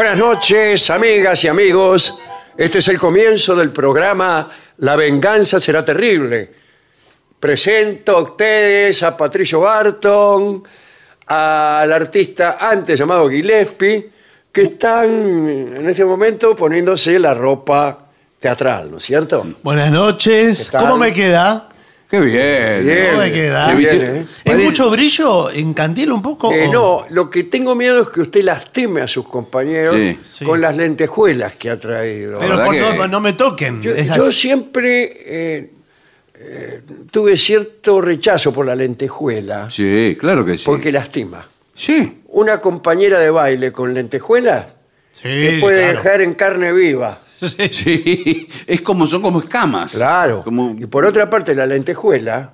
Buenas noches, amigas y amigos. Este es el comienzo del programa La venganza será terrible. Presento a ustedes a Patricio Barton, al artista antes llamado Gillespie, que están en este momento poniéndose la ropa teatral, ¿no es cierto? Buenas noches. ¿Cómo me queda? Qué bien. Bien. ¿Cómo me queda? Se bien, ¿eh? ¿Es Parece- mucho brillo? ¿Encandila un poco? Eh, no, lo que tengo miedo es que usted lastime a sus compañeros Sí. Sí. con las lentejuelas que ha traído. Pero por- que- no, no me toquen. Yo, siempre eh, eh, tuve cierto rechazo por la lentejuela, Sí, claro que sí. porque lastima. Sí. Una compañera de baile con lentejuelas Sí, te puede claro. dejar en carne viva. Sí. Sí. Es como, son como escamas. Claro. Como- Y por otra parte, la lentejuela,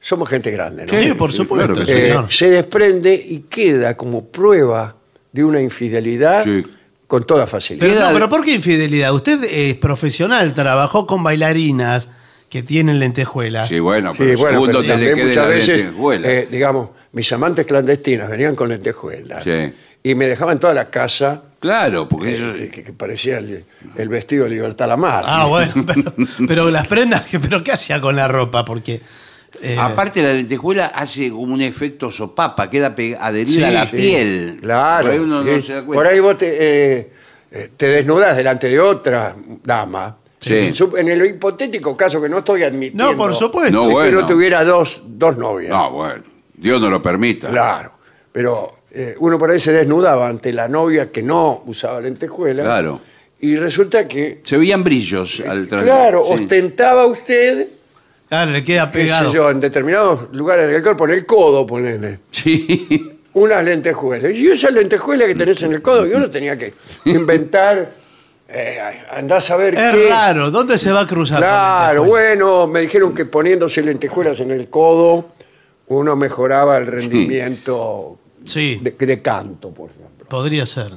somos gente grande, ¿no? Sí, por supuesto, claro Eh, señor. se desprende y queda como prueba de una infidelidad Sí. con toda facilidad. Pero, no, pero ¿por qué infidelidad? Usted es profesional, trabajó con bailarinas que tienen lentejuelas. Sí, bueno, Sí, pero bueno, segundo pero te le también quede muchas la veces, lentejuela. eh, digamos, mis amantes clandestinas venían con lentejuelas Sí. y me dejaban toda la casa Claro, porque eso- eh, que, que parecía el, el vestido de Libertad Lamar. Ah, bueno, pero, pero las prendas, ¿pero qué hacía con la ropa? Porque. eh, Aparte la lentejuela hace como un efecto sopapa, queda adherida a Sí, la sí, piel. Claro. Por ahí uno no sí. se da Por cuenta. ahí vos te, eh, eh, te desnudas delante de otra dama. Sí. En, el hipotético caso que no estoy admitiendo. no, por supuesto. No, que no tuviera dos, dos novias. No, bueno, Dios no lo permita. Claro. Pero eh, uno por ahí se desnudaba ante la novia que no usaba lentejuela. Claro. Y resulta que, Se veían brillos al trasladar. claro, Sí. ostentaba usted, Claro, le queda qué sé pegado. yo, en determinados lugares del cuerpo, en el codo, ponele, Sí. unas lentejuelas. Y esas lentejuelas que tenés en el codo, yo no tenía que inventar, eh, andás a ver Es qué. raro, ¿dónde se va a cruzar? con Claro, lentejuelas? bueno, me dijeron que poniéndose lentejuelas en el codo, uno mejoraba el rendimiento Sí, de, de canto, por ejemplo. podría ser.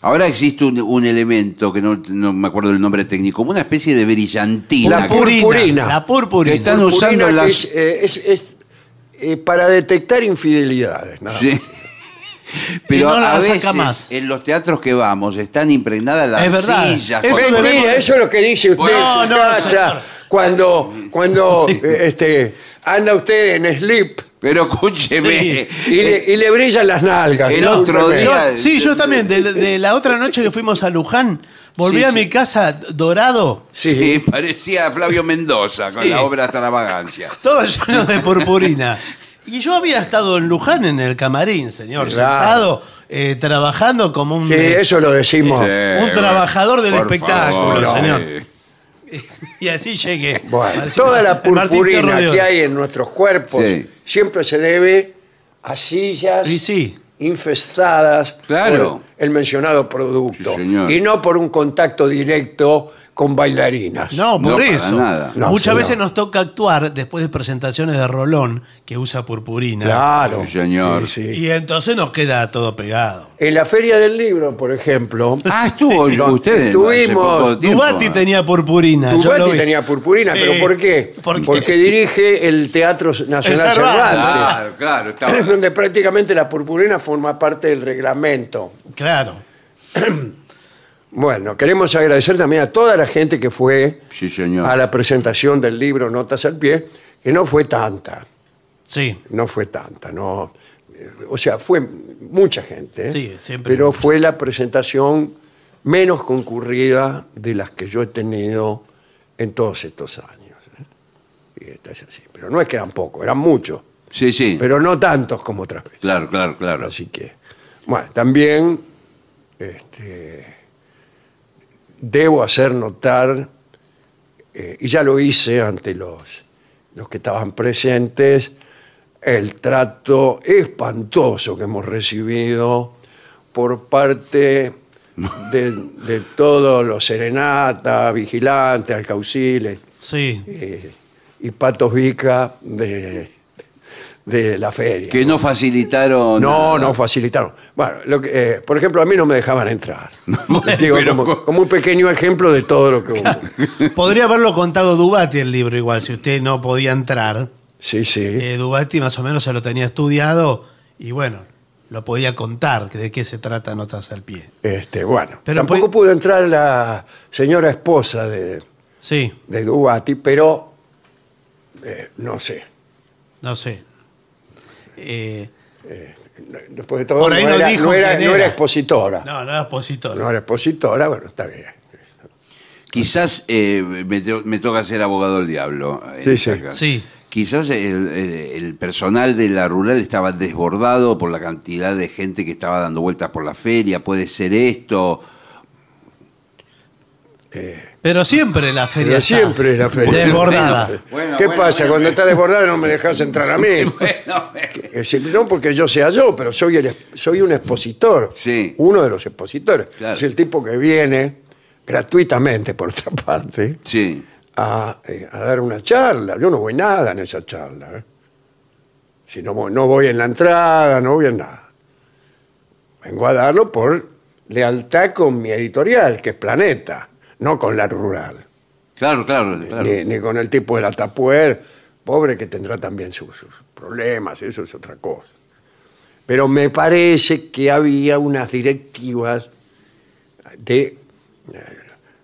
Ahora existe un, un elemento que no, no me acuerdo del nombre técnico, como una especie de brillantina. La purpurina. La purpurina. Que están Purpurina usando que las- es, eh, es- es, eh, para detectar infidelidades. nada Sí. Pero Y no la a saca veces más. en los teatros que vamos están impregnadas las Es verdad. sillas. Eso con- debe- Mentira, eso es lo que dice usted No, en su no, casa. señor. Cuando, cuando eh, este, anda usted en slip Pero escúcheme. y le, y le brillan las nalgas. El ¿no? otro Discúlpeme. día- Sí, yo también. De, de la otra noche que fuimos a Luján, volví Sí, a sí. mi casa dorado, Sí. Sí, parecía Flavio Mendoza con Sí. la obra Extravagancia. todo lleno de purpurina. Y yo había estado en Luján en el camarín, señor, Claro. sentado, eh, trabajando como un, Sí, eh, eso lo decimos. Sí, un trabajador del espectáculo, favor, señor. Y así llegué. Bueno, toda la el Martín Fierro purpurina de que Oro. hay en nuestros cuerpos Sí. siempre se debe a sillas Y sí. infestadas Claro. por el mencionado producto Sí, señor. y no por un contacto directo con bailarinas. No, por No, eso. nada. No, Muchas señor. veces nos toca actuar después de presentaciones de Rolón que usa purpurina. Claro. Sí, señor. Sí, sí. Y entonces nos queda todo pegado. En la Feria del Libro, por ejemplo, Ah, estuvo No, usted. estuvimos- hace poco tiempo. Dubati tenía purpurina. yo Tubati tenía purpurina, Sí. pero ¿por qué? ¿Por qué? Porque dirige el Teatro Nacional Cervantes. Cervantes, Claro, claro. Estaba... donde prácticamente la purpurina forma parte del reglamento. Claro. Bueno, queremos agradecer también a toda la gente que fue Sí, señor. a la presentación del libro Notas al Pie, que no fue tanta, Sí. no fue tanta, no. eh, O sea, fue mucha gente, ¿eh? Sí, siempre pero mucha. fue la presentación menos concurrida de las que yo he tenido en todos estos años. ¿eh? Y esta es así. Pero no es que eran pocos, eran muchos, Sí, sí. pero no tantos como otras veces. Claro, claro, claro. Así que, bueno, también este, debo hacer notar, eh, y ya lo hice ante los, los que estaban presentes, el trato espantoso que hemos recibido por parte de, de todos los serenatas, vigilantes, alcauciles Sí. eh, y patos vica de, de la feria. Que no facilitaron. No, nada. no facilitaron. Bueno, lo que, eh, por ejemplo, a mí no me dejaban entrar. Digo, pero- como, como un pequeño ejemplo de todo lo que hubo. Podría haberlo contado Dubati el libro igual, si usted no podía entrar. Sí, sí. Eh, Dubati más o menos se lo tenía estudiado y bueno, lo podía contar de qué se trata Notas al Pie. Este, bueno, Pero tampoco pues- pudo entrar la señora esposa de, Sí, de Dubati, pero eh, no sé. no sé. Eh, Después de todo, Por ahí no, no era, dijo no era- no era expositora. no, no era expositor. No era expositora, bueno, está bien. Quizás eh, me, to- me toca ser abogado del diablo. Sí, sí. Sí. Quizás el, el- el personal de la rural estaba desbordado por la cantidad de gente que estaba dando vueltas por la feria. Puede ser esto. Pero siempre la feria Pero está siempre la feria. Desbordada. Bueno, ¿Qué bueno, pasa? bueno, Cuando está desbordada no me dejas entrar a mí. Es no porque yo sea yo, pero soy, el, soy un expositor. Sí. Uno de los expositores. Claro. Es el tipo que viene gratuitamente, por otra parte, sí. a, eh, a dar una charla. Yo no voy nada en esa charla. ¿eh? Si no, voy- no voy en la entrada, no voy en nada. Vengo a darlo por lealtad con mi editorial, que es Planeta, no con la rural. Claro, claro, claro. Ni, ni con el tipo de la tapuer, pobre que tendrá también sus, sus problemas, eso es otra cosa. Pero me parece que había unas directivas de, eh,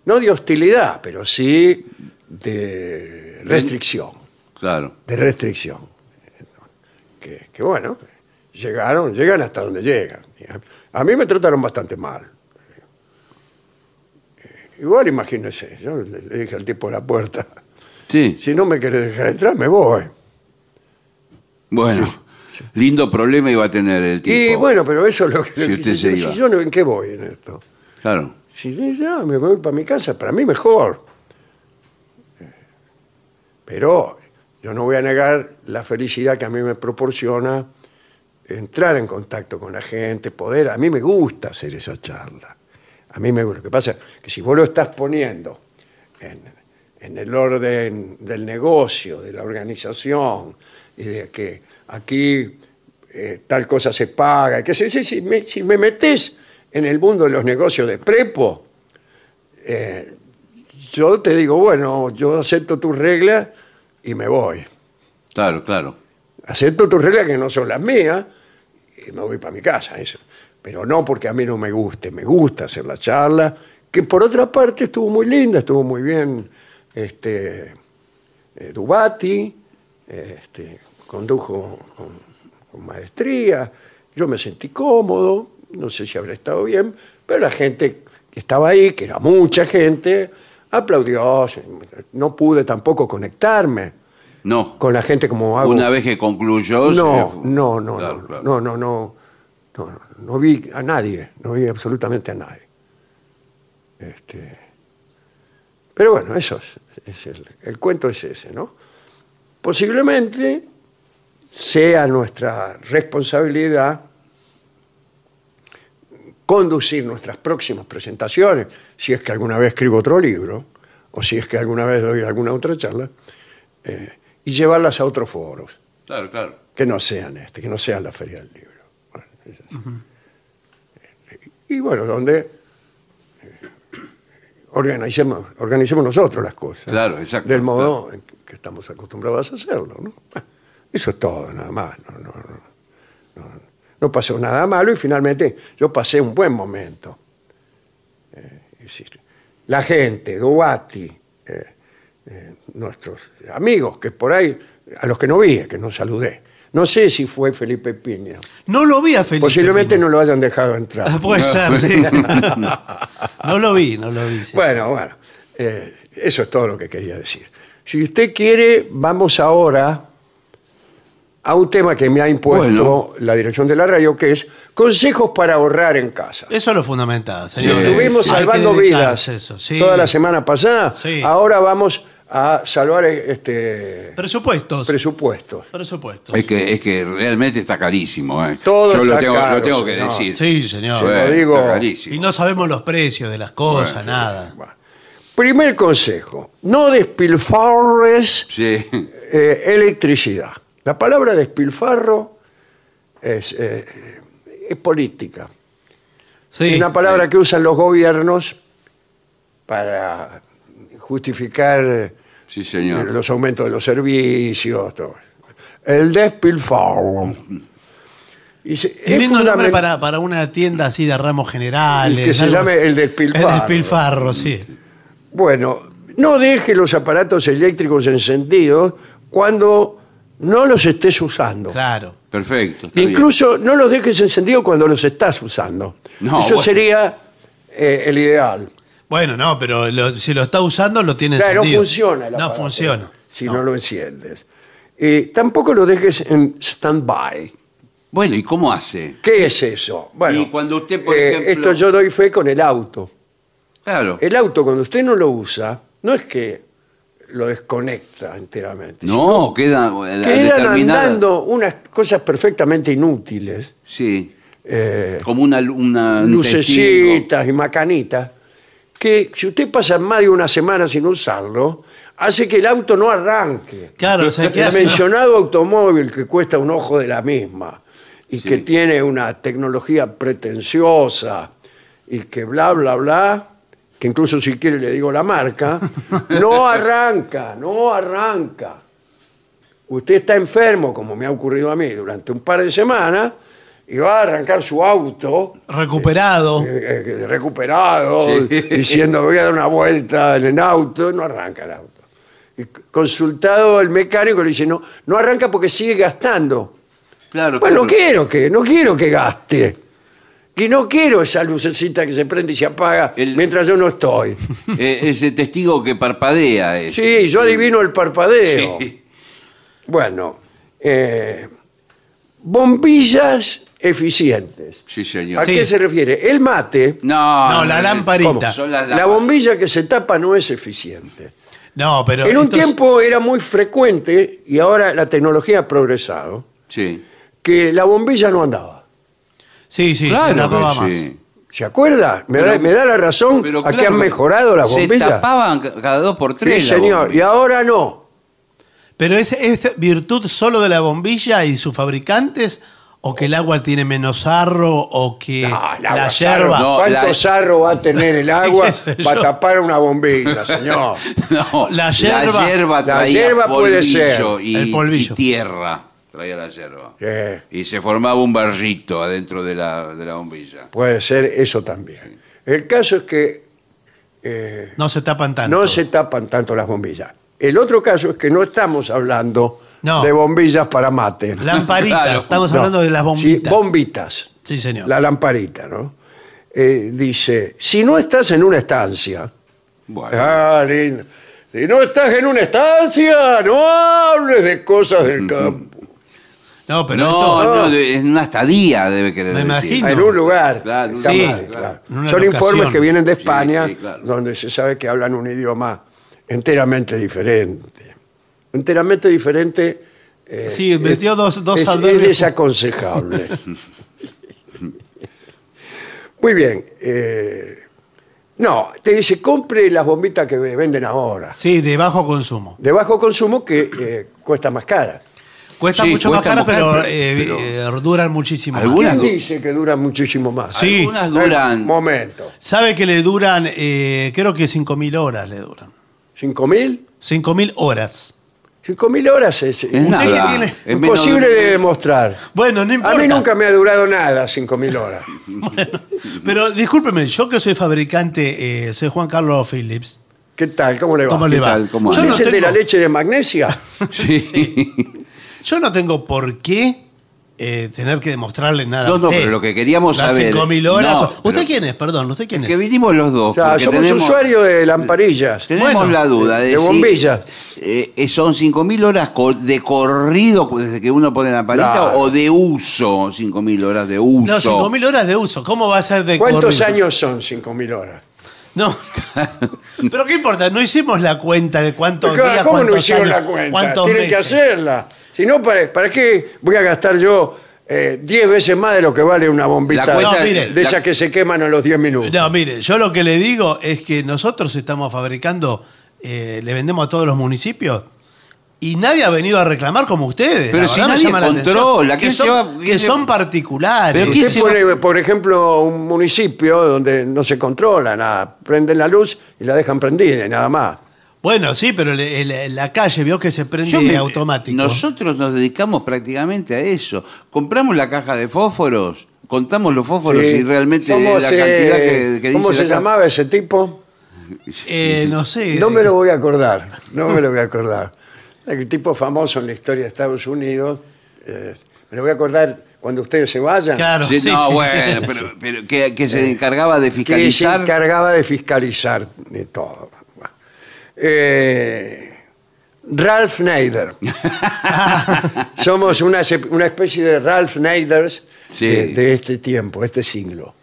no de hostilidad, pero sí de restricción, Claro. de restricción. Que, que bueno, llegaron, llegan hasta donde llegan. A mí me trataron bastante mal. Igual imagínese, yo le le dije al tipo de la puerta, Sí. si no me querés dejar entrar, me voy. Bueno, lindo problema iba a tener el tipo. Y bueno, pero eso es lo que... Si usted se si iba. yo no, ¿en qué voy en esto? Claro. Si yo ya me voy para mi casa, para mí mejor. Pero yo no voy a negar la felicidad que a mí me proporciona entrar en contacto con la gente, poder. A mí me gusta hacer esa charla. A mí me gusta. Lo que pasa es que si vos lo estás poniendo en, en el orden del negocio, de la organización, y de que aquí eh, tal cosa se paga, que si, si- si me, si me metes en el mundo de los negocios de prepo, eh, yo te digo, bueno, yo acepto tus reglas y me voy. Claro, claro. Acepto tus reglas que no son las mías y me voy para mi casa, eso. Pero no porque a mí no me guste, me gusta hacer la charla, que por otra parte estuvo muy linda, estuvo muy bien este, eh, Dubati, este, condujo con, con maestría, yo me sentí cómodo, no sé si habrá estado bien, pero la gente que estaba ahí, que era mucha gente, aplaudió, no pude tampoco conectarme No. con la gente como hago. Una vez que concluyó. se- No, no, no, Claro, no, claro. no, no, no, no, no, no vi a nadie, no vi absolutamente a nadie. Este, pero bueno, eso es, es el, el cuento es ese, ¿no? Posiblemente sea nuestra responsabilidad conducir nuestras próximas presentaciones, si es que alguna vez escribo otro libro, o si es que alguna vez doy alguna otra charla, eh, y llevarlas a otros foros Claro, claro. que no sean este, que no sean la Feria del Libro. Bueno, es así. Y bueno, donde eh, organicemos, organicemos nosotros las cosas. Claro, exacto, Del modo en que estamos acostumbrados a hacerlo. Eso es todo, nada más. No, no, no, no, no pasó nada malo y finalmente yo pasé un buen momento. Eh, es decir, la gente, Duati, eh, eh, nuestros amigos, que por ahí, a los que no vi, que no saludé. No sé si fue Felipe Piña. No lo vi a Felipe. Posiblemente Piña. no lo hayan dejado entrar. Ah, Puede ser, sí. No lo vi, no lo vi. sí. Bueno, bueno, eh, eso es todo lo que quería decir. Si usted quiere, vamos ahora a un tema que me ha impuesto Bueno. la dirección de la radio, que es consejos para ahorrar en casa. Eso es lo fundamental, Si señor. estuvimos Hay que salvando vidas eso, sí. toda la semana pasada, Sí. ahora vamos a salvar este, Presupuestos. presupuestos. Presupuestos. Es que, es que realmente está carísimo. ¿eh? Todo Yo lo está tengo, caro, lo tengo que señor. decir. Sí, señor. Se lo digo. Está carísimo. Y no sabemos los precios de las cosas, Bueno, nada. Bueno, primer consejo, no despilfarres Sí. eh, electricidad. La palabra despilfarro es, eh, es política. Sí. Es una palabra que usan los gobiernos para justificar Sí, señor. los aumentos de los servicios. todo. El despilfarro. Y se- Es es lindo nombre para, para una tienda así de ramos generales. Y que se llame el despilfarro. El despilfarro, sí. Bueno, no deje los aparatos eléctricos encendidos cuando no los estés usando. Claro. Perfecto. está bien. Incluso no los dejes encendidos cuando los estás usando. No, Eso bueno. sería eh, el ideal. Bueno, no, pero lo- si lo está usando lo tiene Claro, no encendido. funciona el No aparato funciona. Si no, lo enciendes. Eh, tampoco lo dejes en stand-by. Bueno, ¿y cómo hace? ¿Qué es eso? Bueno, Y cuando usted, por eh, ejemplo- Esto yo doy fe con el auto. Claro. El auto, cuando usted no lo usa, no es que lo desconecta enteramente. No, queda eh, Quedan determinada- andando unas cosas perfectamente inútiles, Sí. eh, Como una, una un testigo. lucecitas y macanitas, que si usted pasa más de una semana sin usarlo, hace que el auto no arranque. Claro, se El queda sin- mencionado automóvil que cuesta un ojo de la misma y Sí. que tiene una tecnología pretenciosa y que bla, bla, bla, que incluso si quiere le digo la marca, no arranca, no arranca. Usted está enfermo, como me ha ocurrido a mí, durante un par de semanas y va a arrancar su auto Recuperado. eh, eh, recuperado, Sí. diciendo voy a dar una vuelta en el auto, no arranca el auto. Y consultado el mecánico le dice, no, no arranca porque sigue gastando. Claro, Bueno, no claro. quiero que, no quiero que gaste. Y no quiero esa lucecita que se prende y se apaga El- mientras yo no estoy. Eh, ese testigo que parpadea. Es. Sí, yo adivino el parpadeo. Sí. Bueno, eh, bombillas eficientes. Sí, señor. ¿A Sí. qué se refiere? El mate, No, No, la lamparita. Son las la lámparas. bombilla que se tapa no es eficiente. No, pero. En un estos- tiempo era muy frecuente, y ahora la tecnología ha progresado, Sí. que la bombilla no andaba. Sí, sí, se Claro tapaba que más. sí. ¿Se acuerda? ¿Me, da, Pero- me da la razón Pero a que claro, han mejorado las Se bombillas? tapaban ca- cada dos por Sí, tres. la señor, bombilla. y ahora no. Pero ¿es, ¿es virtud solo de la bombilla y sus fabricantes? ¿O que el agua tiene menos sarro? ¿O que No, el agua la sarro, yerba? No, ¿Cuánto la- sarro va a tener el agua ¿Qué sé yo? para tapar una bombilla, señor? No, La la yerba- La traía yerba puede polvillo ser. Y, El polvillo. y tierra. Traía la yerba. Sí, Y se formaba un barrito adentro de la, de la bombilla. puede ser eso también. El caso es que eh, No se tapan tanto. no se tapan tanto las bombillas. El otro caso es que no estamos hablando No. de bombillas para mate. Lamparitas, Claro. estamos No. hablando de las Sí, bombitas. bombitas. Sí, señor. La lamparita, ¿no? Eh, dice, si no estás en una estancia, Bueno. ah, lindo. si no estás en una estancia, no hables de cosas del campo. No, pero no, esto- no, de- en una estadía debe querer Me decir. imagino. En un lugar. Claro, en un Está lugar, mal, claro. En una Son locación. informes que vienen de España, Sí, sí, claro. donde se sabe que hablan un idioma enteramente diferente. Enteramente diferente. eh, Sí, metió dos- dos es, es adverbios. desaconsejable. Muy bien. eh, no, te dice, compre las bombitas que venden ahora. Sí, de bajo consumo. De bajo consumo que eh, cuesta más cara. Cuesta Sí, mucho más cara, más pero, eh, pero- eh, duran muchísimo más. Algunas- ¿Quién du- dice que dura muchísimo más? Sí. Algunas duran. momento. ¿Sabe que le duran, eh, creo que 5.000 horas le duran? ¿Cinco mil? 5.000 horas. Cinco mil horas es, Es ¿Usted nada. qué tiene? Es menos imposible de- de demostrar. Bueno, no A importa. mí nunca me ha durado nada cinco mil horas. Pero discúlpeme, yo que soy fabricante, eh, soy Juan Carlos Phillips. ¿Qué tal? ¿Cómo le va? ¿Cómo ¿Qué le va? tal? ¿Cómo ¿Usted yo, no es el de la tengo, leche de magnesia? Sí. yo no tengo por qué eh, tener que demostrarle nada. No, no, pero lo que queríamos Las saber- 5.000 horas. No, ¿Usted quién es? Perdón, ¿usted quién es? Que vinimos los dos. O sea, somos tenemos, usuarios de lamparillas. Tenemos Bueno, la duda de, de bombillas. eh, eh, son 5.000 horas de corrido desde que uno pone la parita Claro. o de uso, 5.000 horas de uso. No, 5.000 horas de uso. ¿Cómo va a ser de ¿Cuántos corrido? años son cinco mil horas? No. pero ¿qué importa? No hicimos la cuenta de cuántos Claro, días, ¿Cómo no hicieron años, la cuenta? Tienen que hacerla. Si no, ¿para, ¿para qué voy a gastar yo eh, 10 veces más de lo que vale una bombita No, mire, de esas que se queman a los 10 minutos? No, mire, yo lo que le digo es que nosotros estamos fabricando, eh, le vendemos a todos los municipios y nadie ha venido a reclamar como ustedes. Pero La si nadie llama la controla, que ¿quién son, que se- particulares. Pero ¿quién Usted pone, por ejemplo, un municipio donde no se controla nada. Prenden la luz y la dejan prendida y nada más. Bueno, sí, pero le- la calle vio que se prende Yo me- automático. Nosotros nos dedicamos prácticamente a eso. Compramos la caja de fósforos, contamos los fósforos Sí. y realmente ¿Cómo la se- cantidad que, que ¿Cómo dice se la caja. llamaba ese tipo? Eh, no sé. No me lo voy a acordar. No me lo voy a acordar. El tipo famoso en la historia de Estados Unidos. eh, me lo voy a acordar cuando ustedes se vayan. Claro, Sí, sí, no, sí. bueno, pero, pero que, que se encargaba de que se fiscalizar. encargaba de fiscalizar de todo. Eh, Ralph Nader. Somos una, una especie de Ralph Naders Sí. de, de este tiempo, este siglo.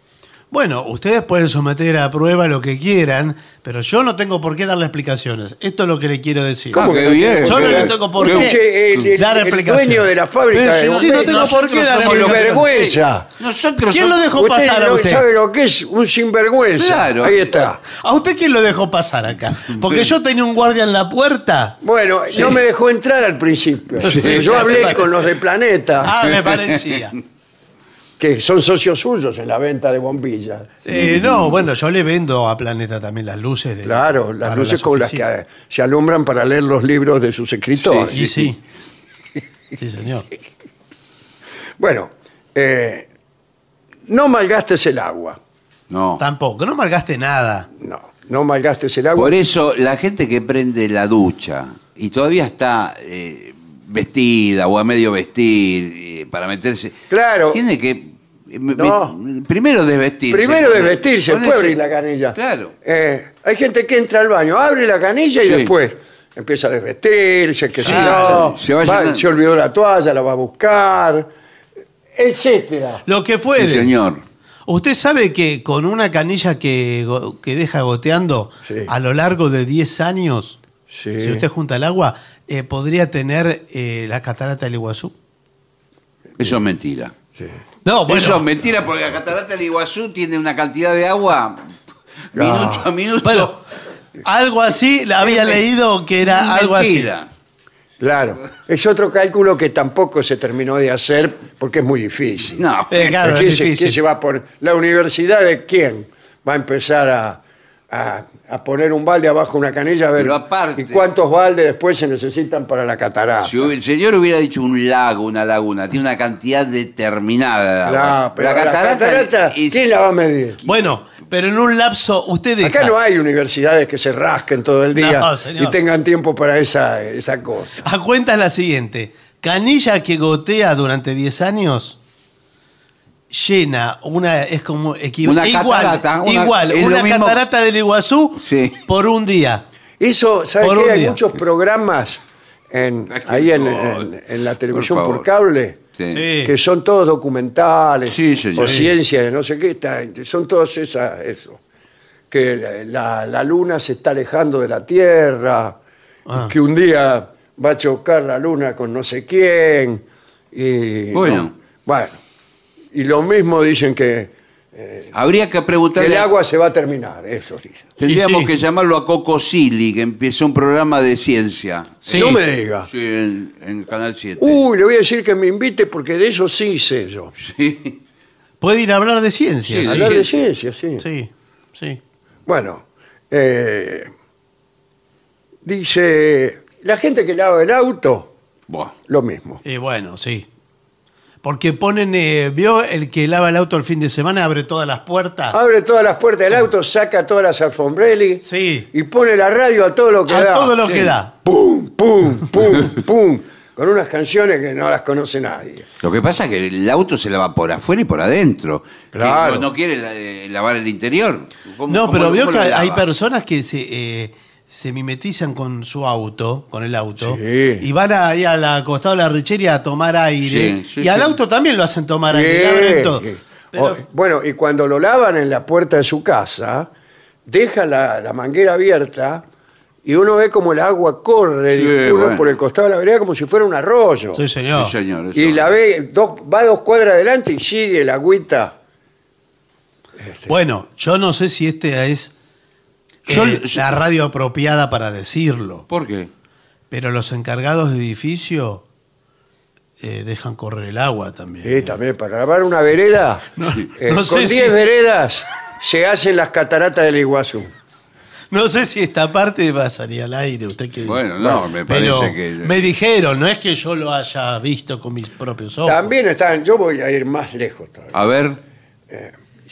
Bueno, ustedes pueden someter a prueba lo que quieran, pero yo no tengo por qué darle explicaciones. Esto es lo que le quiero decir. Qué no bien. Yo por no qué le dar? tengo por qué dice el, el- dar el explicaciones. dueño de la fábrica de no- Sí, no tengo por qué dar vergüenza. Nosotros ¿Quién lo dejó Usted pasar a usted? sabe lo que es un sinvergüenza. Claro. Ahí está. ¿A usted quién lo dejó pasar acá? Porque yo tenía un guardia en la puerta. Bueno, no me dejó entrar al principio. Sí, Yo hablé con los de Planeta, Ah, me parecía. Que son socios suyos en la venta de bombillas. Eh, no, bueno, yo le vendo a Planeta también las luces. De, Claro, las luces con las que se alumbran para leer los libros de sus escritores. Y sí. Sí, señor. Bueno, eh, no malgastes el agua. No. Tampoco, no malgaste nada. No, no malgastes el agua. Por eso la gente que prende la ducha y todavía está eh, vestida o a medio vestir eh, para meterse, Claro. tiene que me- No. me- primero desvestirse. Primero desvestirse, después abrir la canilla. Claro. Eh, hay gente que entra al baño, abre la canilla y Sí. después empieza a desvestirse, que si Claro, no, se va va- llenando. se olvidó la toalla, la va a buscar, etcétera. Lo que Sí, fuere. señor. Usted sabe que con una canilla que, go- que deja goteando Sí. a lo largo de 10 años, Sí. si usted junta el agua, eh, podría tener eh, la catarata del Iguazú. Eso es mentira. No, bueno. Eso es mentira porque la catarata del Iguazú tiene una cantidad de agua minuto a minuto. Bueno, algo así, la había leído que era algo así. Claro, es otro cálculo que tampoco se terminó de hacer porque es muy difícil. No. Eh, claro, ¿Quién es se, difícil. quién se va a poner? ¿La universidad de quién? Va a empezar a, a- a poner un balde abajo de una canilla a ver Pero aparte- y cuántos baldes después se necesitan para la catarata. Si el señor hubiera dicho un lago, una laguna, tiene una cantidad determinada de agua. Claro, pero la la catarata, es- ¿quién la va a medir? Bueno, Pero en un lapso, usted deja. Acá no hay universidades que se rasquen todo el día No, señor. y tengan tiempo para esa, esa cosa. A cuenta es la siguiente. Canilla que gotea durante 10 años llena una es como Una igual, catarata, una- igual, una mismo- catarata del Iguazú Sí. por un día. Eso, ¿sabes Por qué? un Hay día. muchos programas en, ahí en, por- en- en la televisión por cable Sí. Que son todos documentales Sí, o ciencia de no sé qué, está- son todos esas, eso. Que la, la- la luna se está alejando de la Tierra, Ah. que un día va a chocar la luna con no sé quién. Y, Bueno. no, bueno. Y lo mismo dicen que, Habría que que preguntarle. el agua se va a terminar, eso dicen. Tendríamos Y sí. que llamarlo a Coco Silly, que empezó un programa de ciencia. Sí. No me diga. Sí, en, en Canal 7. Uy, le voy a decir que me invite porque de eso sí sé yo. Sí. Puede ir a hablar de ciencia. Sí, Sí, Hablar sí. de ciencia, sí. sí. sí. Bueno, eh, dice, la gente que lava el auto, Buah. lo mismo. Y bueno, sí. Porque ponen, eh, ¿vio el que lava el auto el fin de semana? Abre todas las puertas. Abre todas las puertas del auto, saca todas las alfombrelis Sí. y pone la radio a todo lo que A da. todo lo sí. que da. Pum, pum, pum, pum. Con unas canciones que no las conoce nadie. Lo que pasa es que el auto se lava por afuera y por adentro. Que Claro. no, no quiere la- eh, lavar el interior. ¿Cómo- No, cómo pero lo- vio cómo que lo hay lava? personas que se, eh, se mimetizan con su auto, con el auto, Sí. y van ahí al costado de la richería a tomar aire. Sí, sí, y al auto también lo hacen tomar aire, le Bien. abren todo. Pero- O- bueno, y cuando lo lavan en la puerta de su casa, deja la, la manguera abierta y uno ve como el agua corre Sí, bueno. por el costado de la vereda como si fuera un arroyo. sí, señor. Sí, señor. eso. Y la ve, dos, va dos cuadras adelante y sigue la agüita. Bueno, yo no sé si este es Yo- eh, yo- la radio apropiada para decirlo, ¿Por qué? pero los encargados de edificio eh, dejan correr el agua también. Sí, también para lavar una vereda, eh, no con sé 10 si- veredas se hacen las cataratas del Iguazú. No sé si esta parte va a salir al aire, usted qué dice. Bueno, no, me Pero parece que. me dijeron, no es que yo lo haya visto con mis propios ojos. También están, yo voy a ir más lejos todavía. A ver.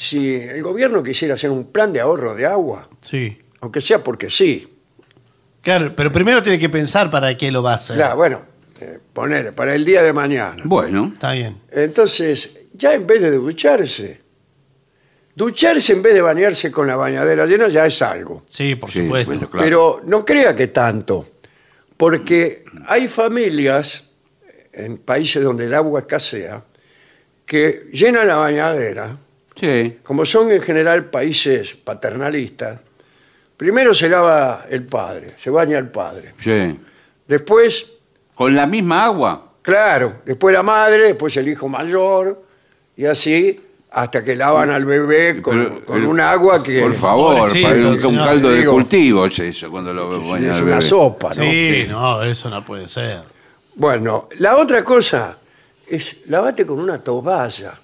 Si el gobierno quisiera hacer un plan de ahorro de agua, Sí. aunque sea porque sí, Claro, pero primero tiene que pensar para qué lo va a hacer. Claro, bueno, eh, poner para el día de mañana. Bueno. Está bien. Entonces, ya en vez de ducharse, ducharse en vez de bañarse con la bañadera llena ya es algo. Sí, por Sí, supuesto. bueno, claro. Pero no crea que tanto, porque hay familias en países donde el agua escasea que llenan la bañadera, Sí. como son en general países paternalistas, primero se lava el padre, se baña el padre. Sí. Después Con la misma agua. Claro, después la madre, después el hijo mayor, y así hasta que lavan al bebé con, Pero, con el- un agua que Por favor, Pobrecito, parece un, señor. caldo de Digo- cultivo es eso cuando lo es baña el una bebé. sopa, ¿no? Sí, no, eso no puede ser. Bueno, la otra cosa es lavate con una toalla.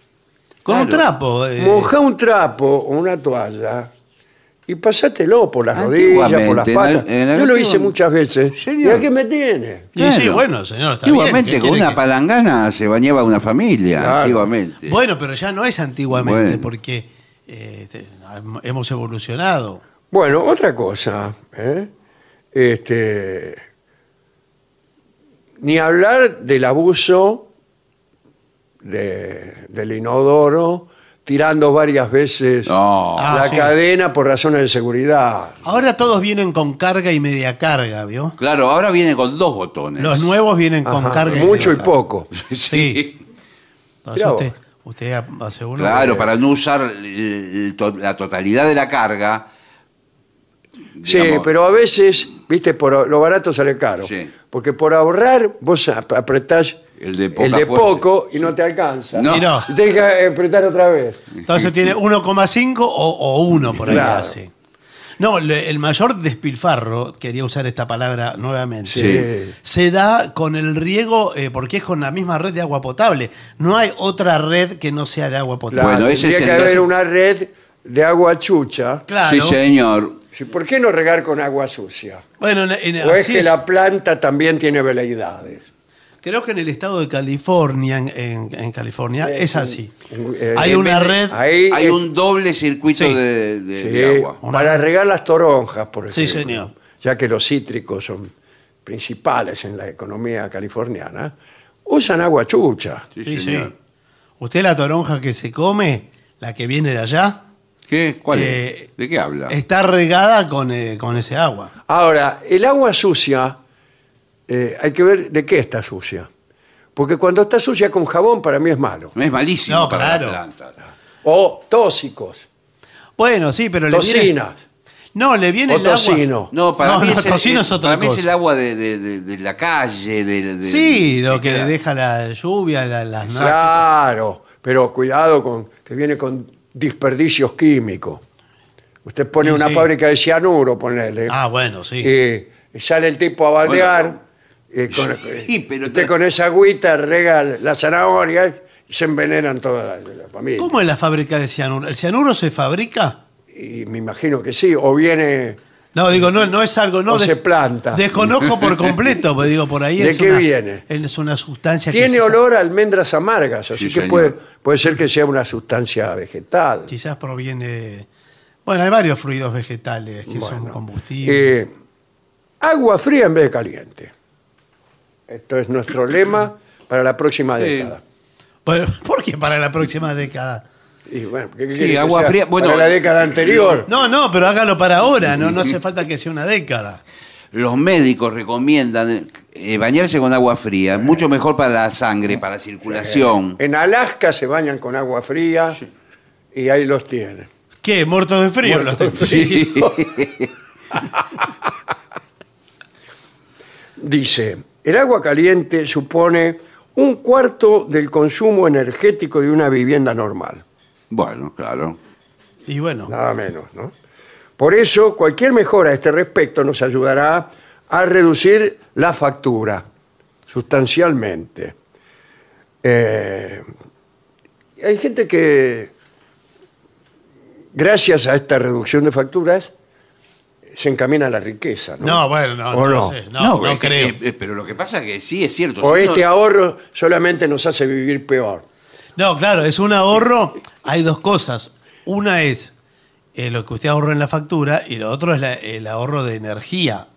Con un Claro. trapo. eh, Moja un trapo o una toalla y pasátelo por las rodillas, por las patas. en el- Yo lo hice muchas veces. ¿Y a qué me tiene? y sí, Claro. bueno, señor, está bien. Antiguamente ¿qué con una que- palangana se bañaba una familia. Claro. Antiguamente. Bueno, pero ya no es antiguamente, Bueno. porque eh, hemos evolucionado. Bueno, otra cosa, ¿eh? este, ni hablar del abuso de- del inodoro, tirando varias veces No. Ah, la sí. cadena por razones de seguridad. Ahora todos vienen con carga y media carga, ¿vio? Claro, ahora viene con dos botones. Los nuevos vienen con Ajá, carga mucho y media carga. poco. Sí. Entonces Mirá usted, vos. usted hace uno. Claro, que- para no usar el- el to- la totalidad de la carga. Sí, digamos, pero a veces, viste, por lo barato sale caro. Sí. Porque por ahorrar vos ap- apretás El de poca fuerza. poco y no te alcanza. No. Y no. Y tenés que apretar otra vez. Entonces tiene 1,5 o, o 1 por ahí Claro. hace. No, le- el mayor despilfarro, quería usar esta palabra nuevamente, Sí. se da con el riego, eh, porque es con la misma red de agua potable. No hay otra red que no sea de agua potable. Claro, Bueno, ese tendría es el que haber una red de agua chucha. Claro. Sí, señor. Sí, ¿Por qué no regar con agua sucia? Bueno, en- en- ¿O es así que es. la planta también tiene veleidades? Creo que en el estado de California, en, en- en California, Eh, es así. eh, Hay una red. Ahí Hay es- un doble circuito Sí. de, de- sí, de agua. Una- para regar las toronjas, por Sí, ejemplo. señor. Ya que los cítricos son principales en la economía californiana, usan agua chucha. Sí, Sí, sí. señor. ¿Usted la toronja que se come, la que viene de allá, ¿Qué? ¿Cuál Eh, es? ¿De qué habla? está regada con, eh, con ese agua? Ahora, el agua sucia, eh, hay que ver de qué está sucia. Porque cuando está sucia con jabón, para mí es malo. Es malísimo No, para claro. las plantas. O tóxicos, Bueno, sí, pero le viene. tocinas. No, le viene O el agua. tocino. No, para No, mí, no, es, el, tocino es otra para mí es cosa. el agua de, de- de- de la calle. De, de- Sí, lo que queda. deja la lluvia, la- las naves. Claro, pero cuidado con que viene con desperdicios químicos. Usted pone Sí, una sí. fábrica de cianuro, ponele. Ah, bueno, sí. y sale el tipo a baldear. Y con, Sí, pero usted te- con esa agüita rega las zanahorias y se envenenan toda la, la familia. ¿Cómo es la fábrica de cianuro? ¿El cianuro se fabrica? Y me imagino que sí, o viene... No, digo, no, no es algo. No, O se planta. Desconozco por completo, pero digo, por ahí ¿De es qué una, viene? Es una sustancia que Tiene se- olor a almendras amargas, así Sí, que señor. puede, puede ser que sea una sustancia vegetal. quizás proviene. Bueno, hay varios fluidos vegetales que son combustibles. eh, agua fría en vez de caliente. Esto es nuestro lema para la próxima Sí. década. Bueno, ¿Por qué para la próxima década? Y bueno, ¿qué Sí, quiere que agua sea? fría, bueno, para la década anterior. No, no, pero hágalo para ahora, no, no hace falta que sea una década. Los médicos recomiendan eh, bañarse con agua fría, mucho mejor para la sangre, para la circulación. En Alaska se bañan con agua fría y ahí los tienen. ¿Qué? ¿Muertos de frío? Muertos Los de frío. Dice, el agua caliente supone un cuarto del consumo energético de una vivienda normal. Bueno, claro. Y bueno, Nada menos, ¿no? Por eso, cualquier mejora a este respecto nos ayudará a reducir la factura sustancialmente. Eh, hay gente que, gracias a esta reducción de facturas, se encamina a la riqueza, ¿no? no, bueno, no, ¿O no, no? sé. No, no, es que- creo. eh, eh, pero lo que pasa es que sí es cierto. O si uno- este ahorro solamente nos hace vivir peor. No, claro, es un ahorro. Hay dos cosas. Una es eh, lo que usted ahorra en la factura y lo otro es la- el ahorro de energía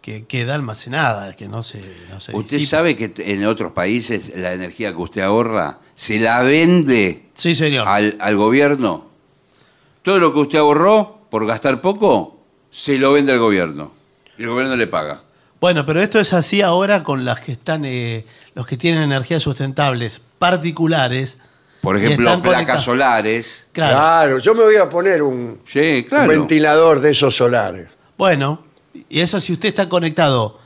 que queda almacenada, que no se, no se Usted disipa. sabe que t- en otros países la energía que usted ahorra se la vende Sí, señor. al, al gobierno. Todo lo que usted ahorró por gastar poco, se lo vende al gobierno. Y el gobierno le paga. Bueno, pero esto es así ahora con las que están, eh, los que tienen energías sustentables particulares. Por ejemplo, placas conectadas. solares. Claro. Claro, yo me voy a poner un, Sí, un claro. ventilador de esos solares. Bueno, y eso si usted está conectado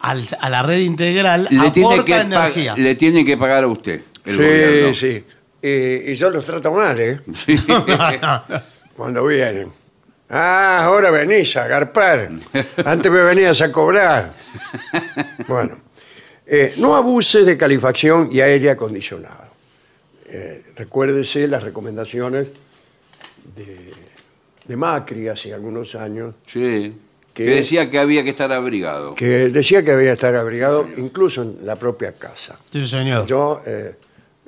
al- a la red integral, Le tiene, aporta que pa- energía. le tiene que pagar a usted. El sí, gobierno. sí. Y, y yo los trato mal, ¿eh? Sí. Cuando vienen. Ah, ahora venís a agarpar. Antes me venías a cobrar. Bueno, eh, no abuse de calefacción y aire acondicionado. Eh, recuérdese las recomendaciones de, de Macri hace algunos años, Sí. Que decía que había que estar abrigado. que decía que había que estar abrigado incluso en la propia casa. Sí, señor. Yo eh,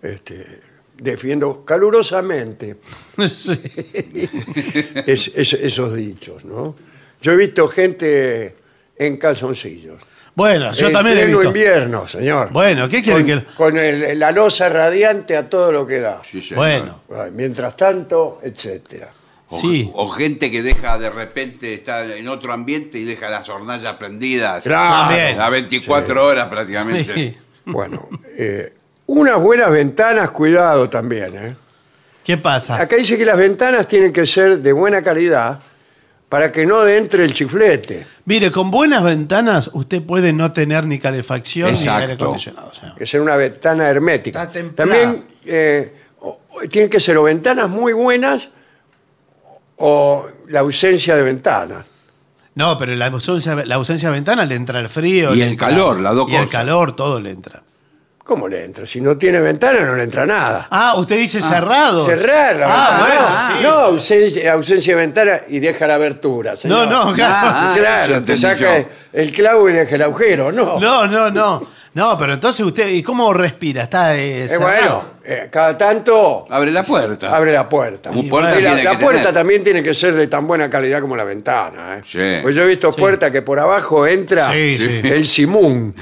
este, defiendo calurosamente Sí. es- es- esos dichos, ¿no? Yo he visto gente en calzoncillos. Bueno, yo en también he pleno visto. invierno, señor. Bueno, ¿qué quiere con, que.? Con el- la losa radiante a todo lo que da. Sí, señor. Bueno, Ay, Mientras tanto, etcétera. O, sí. o gente que deja de repente, está en otro ambiente y deja las hornallas prendidas. Claro. También. A 24 horas prácticamente. Sí. Bueno, eh, unas buenas ventanas, cuidado también. ¿eh? ¿Qué pasa? Acá dice que las ventanas tienen que ser de buena calidad para que no entre el chiflete. Mire, con buenas ventanas usted puede no tener ni calefacción ni aire acondicionado. sea. que ser una ventana hermética. Está templada. También eh, o- o tienen que ser o ventanas muy buenas o la ausencia de ventanas. No, pero la ausencia, la ausencia de ventana le entra el frío. Y le el entra- calor, las dos Y el cosas. calor, todo le entra. ¿Cómo le entra? Si no tiene ventana, no le entra nada. Ah, usted dice cerrado. Cerrar la Ah, ventana. bueno, sí. No, ausencia, ausencia de ventana y deja la abertura. No, señor. no, claro. Ah, eso claro, te entendí saca yo. el clavo y deja el agujero, no. No, no, no. No, pero entonces usted, ¿y cómo respira? Está eh, Eh, cerrado. bueno, eh, cada tanto Abre la puerta. abre la puerta. Como Y puerta la, tiene la que puerta tener. también tiene que ser de tan buena calidad como la ventana. ¿eh? Sí. Pues yo he visto puertas que por abajo entra Sí, sí. el simún.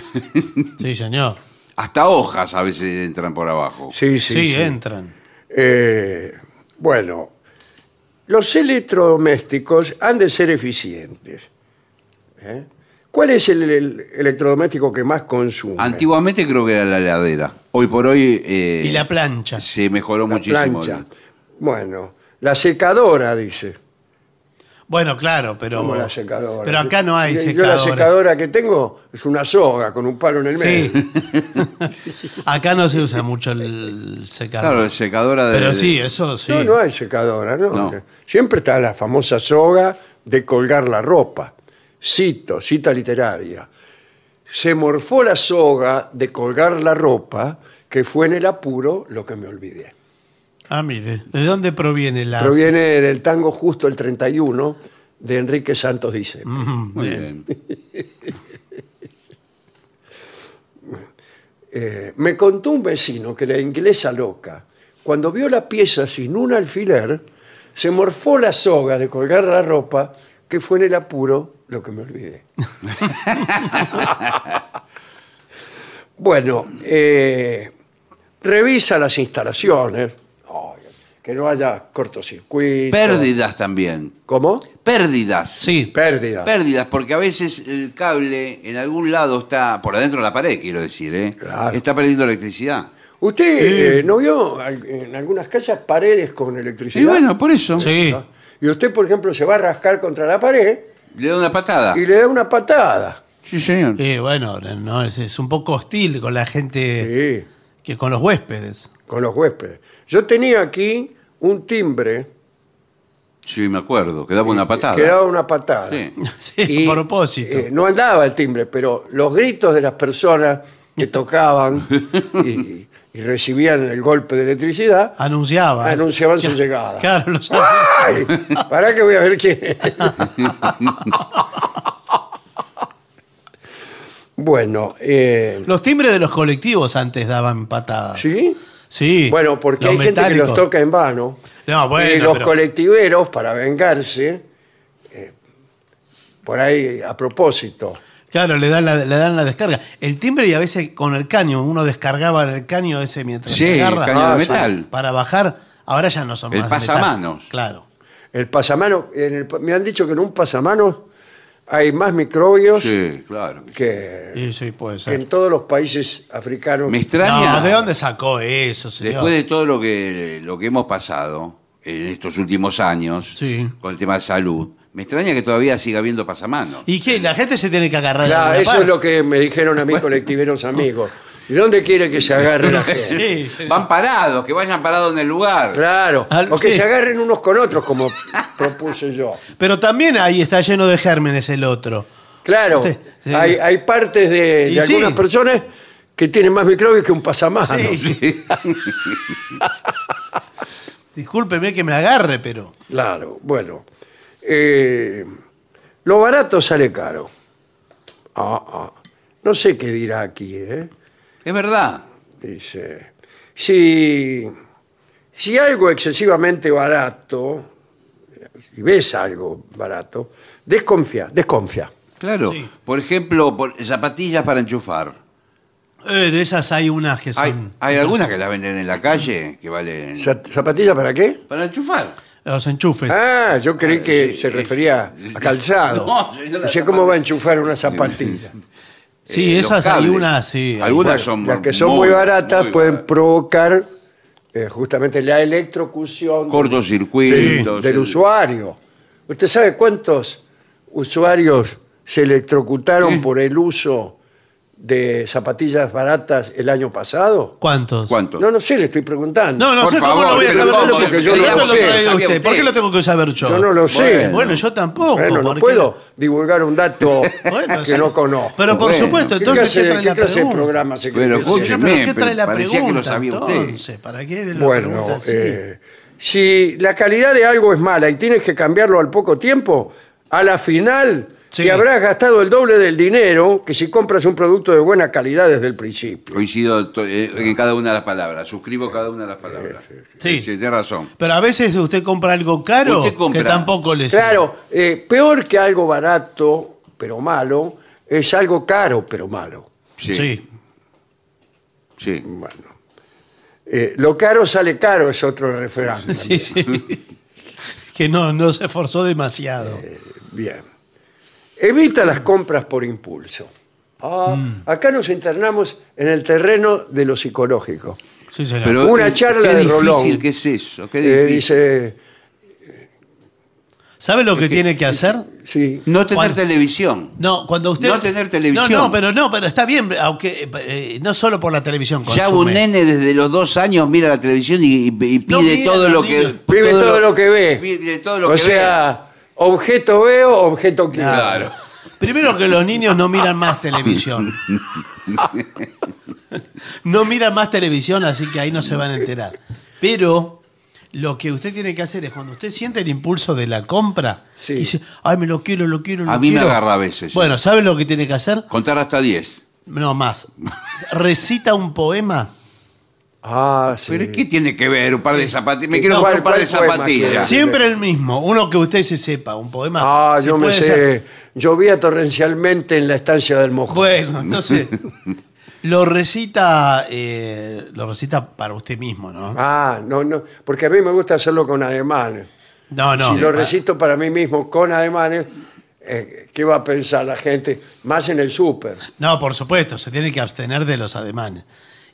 Sí, señor. Hasta hojas a veces entran por abajo. Sí, Sí, sí, sí. entran. Eh, bueno, los electrodomésticos han de ser eficientes. ¿eh? ¿Cuál es el, el electrodoméstico que más consume? Antiguamente creo que era la heladera. Hoy por hoy eh, Y la plancha. se mejoró La muchísimo. plancha. Bueno, la secadora, dice. Bueno, claro, pero. Como la secadora. Pero acá no hay Yo- secadora. Yo la secadora que tengo es una soga con un palo en el medio. Sí. acá no se usa mucho el secador. Claro, secadora de. pero sí, eso sí. No, no hay secadora, no. No. Siempre está la famosa soga de colgar la ropa. Cito, cita literaria. Se morfó la soga de colgar la ropa, que fue en el apuro lo que me olvidé. Ah, mire. ¿De dónde proviene la. Proviene del tango justo el 31 de Enrique Santos dice. Muy bien. bien. Eh, me contó un vecino que la inglesa loca, cuando vio la pieza sin un alfiler, se morfó la soga de colgar la ropa, que fue en el apuro lo que me olvidé. bueno, eh, revisa las instalaciones, que no haya cortocircuito. Pérdidas también. ¿Cómo? Pérdidas. Sí. Pérdida. Pérdidas, porque a veces el cable en algún lado está, por adentro de la pared, quiero decir, ¿eh? Claro. está perdiendo electricidad. ¿Usted eh, no vio al- en algunas casas paredes con electricidad? Y bueno, por eso. Sí. Y usted, por ejemplo, se va a rascar contra la pared Le da una patada. y le da una patada. Sí, señor. Eh, bueno, no, es, es un poco hostil con la gente, Sí, que con los huéspedes. con los huéspedes. Yo tenía aquí un timbre Sí, me acuerdo, que daba una patada. que daba una patada. Sí. Sí, a propósito. eh, no andaba el timbre, pero los gritos de las personas que tocaban y, y recibían el golpe de electricidad Anunciaba. anunciaban su llegada. Claro, los- ¡Ay! ¿Para que voy a ver quién es? bueno, eh, los timbres de los colectivos antes daban patadas. ¿sí? Sí. Bueno, porque hay gente que los toca en vano. No, bueno, y los pero- colectiveros, para vengarse, eh, por ahí a propósito, Claro, le dan, la, le dan la descarga. El timbre y a veces con el caño, uno descargaba el caño ese mientras Sí, se agarra caño Ah, de metal. para bajar. Ahora ya no son El más de metal. pasamanos. Claro. el pasamano, en el- me han dicho que en un pasamano hay más microbios Sí, claro. que, Sí, sí, puede que ser. en todos los países africanos. Me extraña. No, ¿de dónde sacó eso, señor? Después de todo lo que, lo que hemos pasado en estos últimos años Sí. con el tema de salud, me extraña que todavía siga habiendo pasamanos. ¿Y qué? La gente se tiene que agarrar de Ya, alguna eso parte. es lo que me dijeron a mis colectiveros amigos. ¿Y dónde quiere que se agarre la gente? Sí, sí. Van parados, que vayan parados en el lugar. Claro, Al- o que sí. se agarren unos con otros, como propuse yo. Pero también ahí está lleno de gérmenes el otro. Claro, Sí, sí. Hay, hay partes de, Y de sí. algunas personas que tienen más microbios que un pasamanos. Sí. Discúlpeme que me agarre, pero. Claro, bueno. Eh, lo barato sale caro. Ah, ah. No sé qué dirá aquí, ¿eh? Es verdad. Dice, si, si algo excesivamente barato, si ves algo barato, desconfía, desconfía. Claro. Sí. Por ejemplo, por- zapatillas para enchufar. Eh, de esas hay unas que son. Hay, hay algunas que las venden en la calle que valen. Za- ¿Zapatilla para qué? Para enchufar. Los enchufes. Ah, yo creí que sí, se es- refería a calzado. No, señor, la Dice, ¿cómo va a enchufar una zapatilla? sí, eh, esas hay unas, sí. Algunas Bueno, son las que son muy, muy- baratas muy pueden baratas. provocar eh, justamente la electrocución Cortocircuitos. del el- usuario. ¿Usted sabe cuántos usuarios se electrocutaron por el uso de zapatillas baratas el año pasado? ¿Cuántos? ¿Cuántos? No, no sé, le estoy preguntando. No, no Por sé cómo favor, lo voy a saber ¿cómo? yo. Porque yo ¿De no lo sé. usted? ¿Por qué lo tengo que saber yo? Yo no lo sé. Bueno. Bueno, yo tampoco. Bueno, no puedo divulgar un dato Bueno, que sí. no conozco. Pero por Bueno. supuesto, ¿Qué entonces, ¿qué de- trae qué la clase de pregunta? programa se Pero ¿qué trae la parecía que lo pregunta sabía usted. entonces? ¿Para qué la Bueno, pregunta así? eh, si la calidad de algo es mala y tienes que cambiarlo al poco tiempo, a la final Sí. que habrás gastado el doble del dinero que si compras un producto de buena calidad desde el principio. Coincido to- eh, en cada una de las palabras. Suscribo cada una de las palabras. Sí. tiene razón. Pero a veces usted compra algo caro Usted compra- que tampoco le sirve. Claro, eh, peor que algo barato pero malo es algo caro pero malo. Sí. Sí. sí. Bueno, eh, lo caro sale caro es otro refrán. Sí, sí. que no, no se esforzó demasiado. Bien. Evita las compras por impulso. Ah, Mm. Acá nos internamos en el terreno de lo psicológico. Sí, señor. Pero Una es- charla qué de difícil Rolón. que es eso. Qué Eh, difícil. dice, ¿Sabe lo que tiene que hacer? sí, no tener televisión. No, cuando usted. No tener televisión. No, no, pero no, pero está bien, aunque eh, no solo por la televisión. Ya consume. un nene desde los dos años mira la televisión y, y- y pide No mira todo lo que. niños. vive todo, lo que ve. Pide todo lo o que sea, objeto veo, objeto quiero. Claro. Primero que los niños no miran más televisión. No miran más televisión, así que ahí no se van a enterar. Pero lo que usted tiene que hacer es cuando usted siente el impulso de la compra, Sí. y dice, ay, me lo quiero, lo quiero, lo A mí me quiero. agarra a veces, sí. Bueno, ¿sabe lo que tiene que hacer? Contar hasta 10. No más. Recita un poema. Ah, sí. Pero ¿qué tiene que ver un par de zapatillas? Me ¿Y quiero comprar un par de zapatillas. Siempre el mismo. Uno que usted se sepa. Un poema. Ah, si yo me puede sé. ser- Llovía torrencialmente en la estancia del Mojo. Bueno, entonces lo recita, eh, lo recita para usted mismo, ¿no? Ah, no, no, porque a mí me gusta hacerlo con ademanes. No, no. si lo recito para mí mismo con ademanes, eh, ¿qué va a pensar la gente? Más en el súper. No, por supuesto, se tiene que abstener de los ademanes.